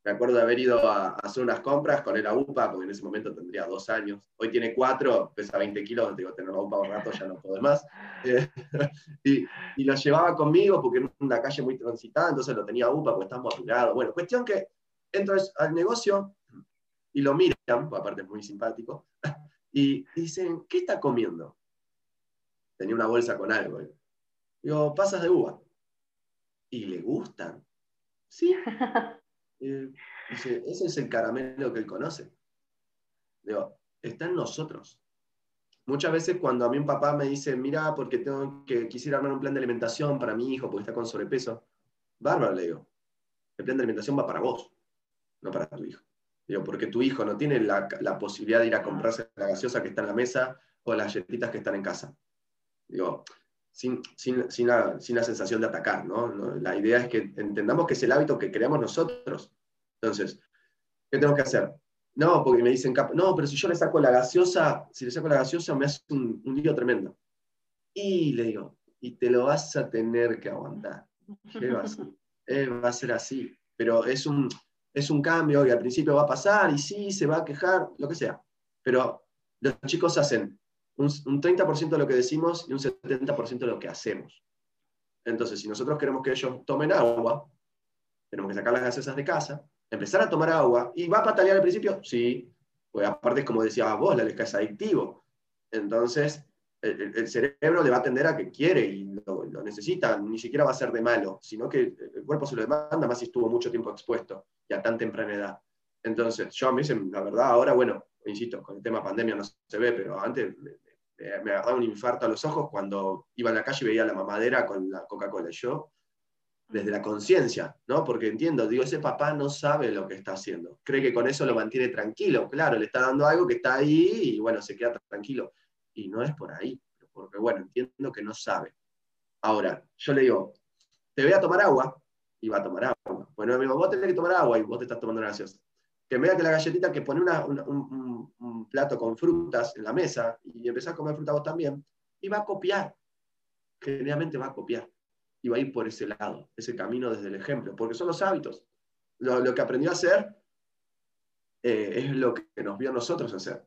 Me acuerdo de haber ido a, hacer unas compras con él a UPA, porque en ese momento tendría dos años. Hoy tiene cuatro, pesa 20 kilos, digo, tener la UPA un rato ya no puedo más. Eh, y, y, lo llevaba conmigo porque era una calle muy transitada, entonces lo tenía a UPA porque estamos apurados. Bueno, cuestión que entro al negocio y lo miran, aparte es muy simpático, y dicen, ¿qué está comiendo? Tenía una bolsa con algo. Digo, pasas de uva y le gustan. Sí. Dice, ese es el caramelo que él conoce. Digo, está en nosotros. Muchas veces cuando a mí un papá me dice, mira, porque tengo que quisiera armar un plan de alimentación para mi hijo porque está con sobrepeso, bárbaro, le digo, el plan de alimentación va para vos, no para tu hijo. Digo, porque tu hijo no tiene la, la posibilidad de ir a comprarse la gaseosa que está en la mesa o las galletitas que están en casa. Digo, sin, sin, sin, la, sin, la, sensación de atacar, ¿no? La idea es que entendamos que es el hábito que creamos nosotros. Entonces, ¿qué tenemos que hacer? No, porque me dicen, no, pero si yo le saco la gaseosa, si le saco la gaseosa me hace un, un lío tremendo. Y le digo, y te lo vas a tener que aguantar. Eh, va a ser así. Pero es un, es un cambio y al principio va a pasar y sí, se va a quejar, lo que sea. Pero los chicos hacen un, 30% de lo que decimos y un 70% de lo que hacemos. Entonces, si nosotros queremos que ellos tomen agua, tenemos que sacar las gaseosas de casa, empezar a tomar agua, y va a patalear al principio, sí, pues aparte, como decía vos, la leche es adictivo. Entonces, el, cerebro le va a atender a que quiere y lo, necesita, ni siquiera va a ser de malo, sino que el cuerpo se lo demanda más si estuvo mucho tiempo expuesto y a tan temprana edad. Entonces, yo a mí, la verdad, ahora, bueno, insisto, con el tema pandemia no se ve, pero antes me daba un infarto a los ojos cuando iba a la calle y veía la mamadera con la Coca-Cola. Yo, desde la conciencia, ¿no? Porque entiendo, digo, ese papá no sabe lo que está haciendo. Cree que con eso lo mantiene tranquilo. Claro, le está dando algo que está ahí y bueno, se queda tranquilo. Y no es por ahí, porque bueno, entiendo que no sabe. Ahora, yo le digo, te voy a tomar agua y va a tomar agua. Bueno, amigo, vos tenés que tomar agua y vos te estás tomando gaseosa que vea que la galletita que pone un, plato con frutas en la mesa y empezás a comer fruta vos también, y va a copiar. Generalmente va a copiar. Y va a ir por ese lado, ese camino desde el ejemplo, porque son los hábitos. Lo, que aprendió a hacer eh, es lo que nos vio a nosotros hacer.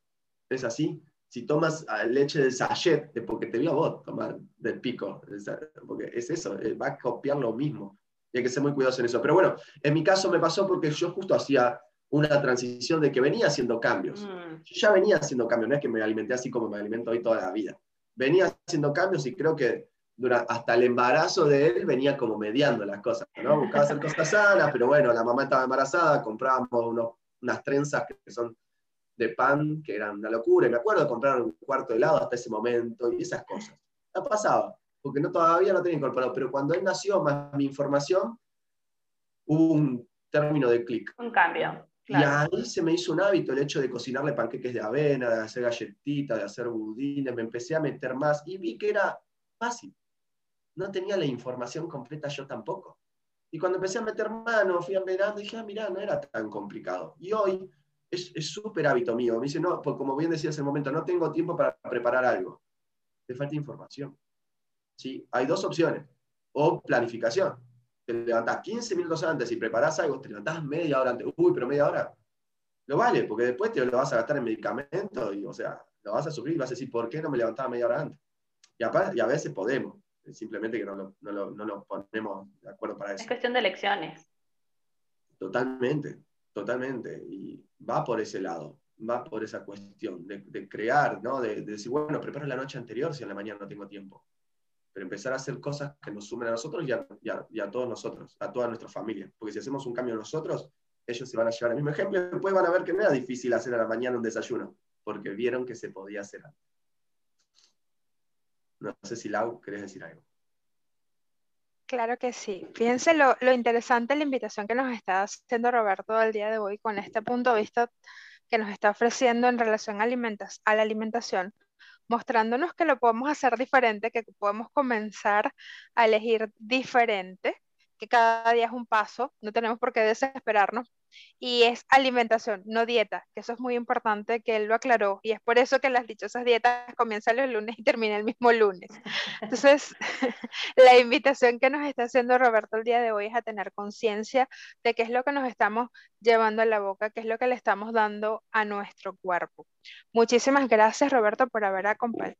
Es así. Si tomas leche del sachet, es porque te vio a vos tomar del pico, porque es eso, eh, va a copiar lo mismo. Y hay que ser muy cuidadoso en eso. Pero bueno, en mi caso me pasó porque yo justo hacía una transición de que venía haciendo cambios. Mm. Yo ya venía haciendo cambios, no es que me alimenté así como me alimento hoy toda la vida. Venía haciendo cambios y creo que hasta el embarazo de él venía como mediando las cosas, ¿no? Buscaba hacer cosas sanas, pero bueno, la mamá estaba embarazada, comprábamos unas trenzas que son de pan, que eran una locura, y me acuerdo de comprar un cuarto de helado hasta ese momento y esas cosas. La pasaba, porque no, todavía no tenía incorporado, pero cuando él nació, más mi información, hubo un término de clic. Un cambio. Y ahí se me hizo un hábito el hecho de cocinarle panqueques de avena, de hacer galletitas, de hacer budines, me empecé a meter más y vi que era fácil. No tenía la información completa yo tampoco. Y cuando empecé a meter mano, fui a mirar, dije, ah, mira, no era tan complicado. Y hoy es súper hábito mío. Me dice, no, pues como bien decías en el momento, no tengo tiempo para preparar algo. Te falta información. ¿Sí? Hay dos opciones. O planificación te levantás 15 minutos antes y preparás algo, te levantás media hora antes, uy, pero media hora, lo vale, porque después te lo vas a gastar en medicamentos y, o sea, lo vas a sufrir y vas a decir, ¿por qué no me levantaba media hora antes? Y a, y a veces podemos, simplemente que no lo, no, lo, no lo, ponemos de acuerdo para eso. Es cuestión de elecciones. Totalmente, totalmente. Y va por ese lado. va por esa cuestión de, crear, ¿no? De, decir, bueno, preparo la noche anterior si en la mañana no tengo tiempo. Pero empezar a hacer cosas que nos sumen a nosotros y a, todos nosotros, a toda nuestra familia. Porque si hacemos un cambio nosotros, ellos se van a llevar el mismo ejemplo y después van a ver que no era difícil hacer a la mañana un desayuno, porque vieron que se podía hacer antes. No sé si Lau, querés decir algo. Claro que sí. Fíjense lo, lo interesante la invitación que nos está haciendo Roberto el día de hoy con este punto de vista que nos está ofreciendo en relación a, a la alimentación, mostrándonos que lo podemos hacer diferente, que podemos comenzar a elegir diferente, que cada día es un paso, no tenemos por qué desesperarnos y es alimentación, no dieta, que eso es muy importante que él lo aclaró y es por eso que las dichosas dietas comienzan los lunes y terminan el mismo lunes. Entonces, la invitación que nos está haciendo Roberto el día de hoy es a tener conciencia de qué es lo que nos estamos llevando a la boca, qué es lo que le estamos dando a nuestro cuerpo. Muchísimas gracias Roberto por haber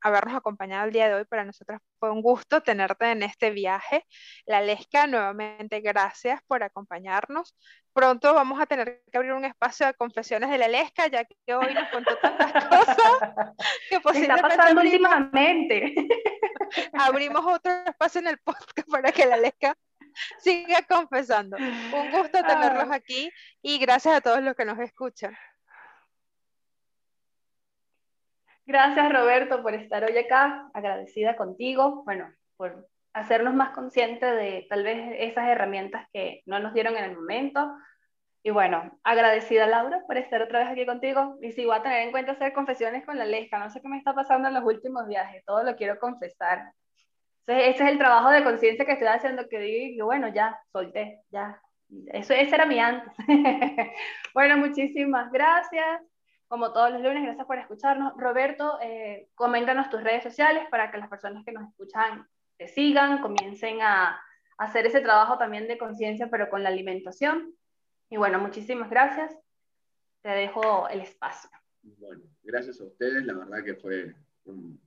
habernos acompañado el día de hoy. Para nosotros fue un gusto tenerte en este viaje. La Lesca, nuevamente gracias por acompañarnos. Pronto vamos a tener que abrir un espacio de confesiones de la Lesca, ya que hoy nos contó tantas cosas que posiblemente está pasando últimamente. abrimos otro espacio en el podcast para que la Lesca siga confesando. Un gusto tenerlos ah. aquí y gracias a todos los que nos escuchan. Gracias Roberto por estar hoy acá, agradecida contigo, bueno, por hacernos más conscientes de tal vez esas herramientas que no nos dieron en el momento. Y bueno, agradecida Laura por estar otra vez aquí contigo. Y si voy a tener en cuenta hacer confesiones con la Lesca, no sé qué me está pasando en los últimos viajes, todo lo quiero confesar. Entonces, ese es el trabajo de conciencia que estoy haciendo, que digo, bueno, ya, solté, ya. Eso, ese era mi antes. bueno, muchísimas gracias. Como todos los lunes, gracias por escucharnos. Roberto, eh, coméntanos tus redes sociales para que las personas que nos escuchan te sigan, comiencen a, hacer ese trabajo también de conciencia, pero con la alimentación. Y bueno, muchísimas gracias. Te dejo el espacio. Bueno, gracias a ustedes. La verdad que fue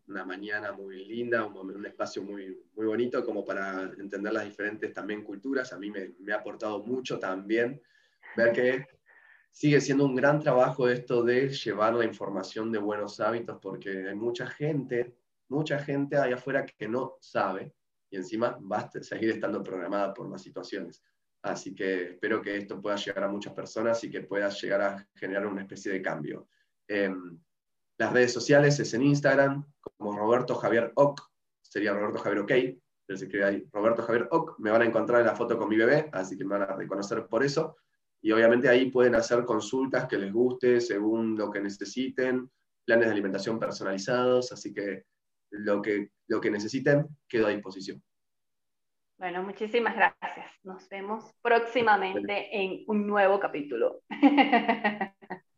una mañana muy linda, un, espacio muy, muy bonito como para entender las diferentes también culturas. A mí me, me ha aportado mucho también ver que sigue siendo un gran trabajo esto de llevar la información de buenos hábitos, porque hay mucha gente mucha gente allá afuera que no sabe y encima va a seguir estando programada por las situaciones. Así que espero que esto pueda llegar a muchas personas y que pueda llegar a generar una especie de cambio. Em, las redes sociales es en Instagram, como Roberto Javier Oc, sería Roberto Javier OK, pero se escribe ahí Roberto Javier Oc, me van a encontrar en la foto con mi bebé, así que me van a reconocer por eso. Y obviamente ahí pueden hacer consultas que les guste según lo que necesiten, planes de alimentación personalizados, así que lo que, lo que necesiten, quedo a disposición. Bueno, muchísimas gracias. Nos vemos próximamente en un nuevo capítulo.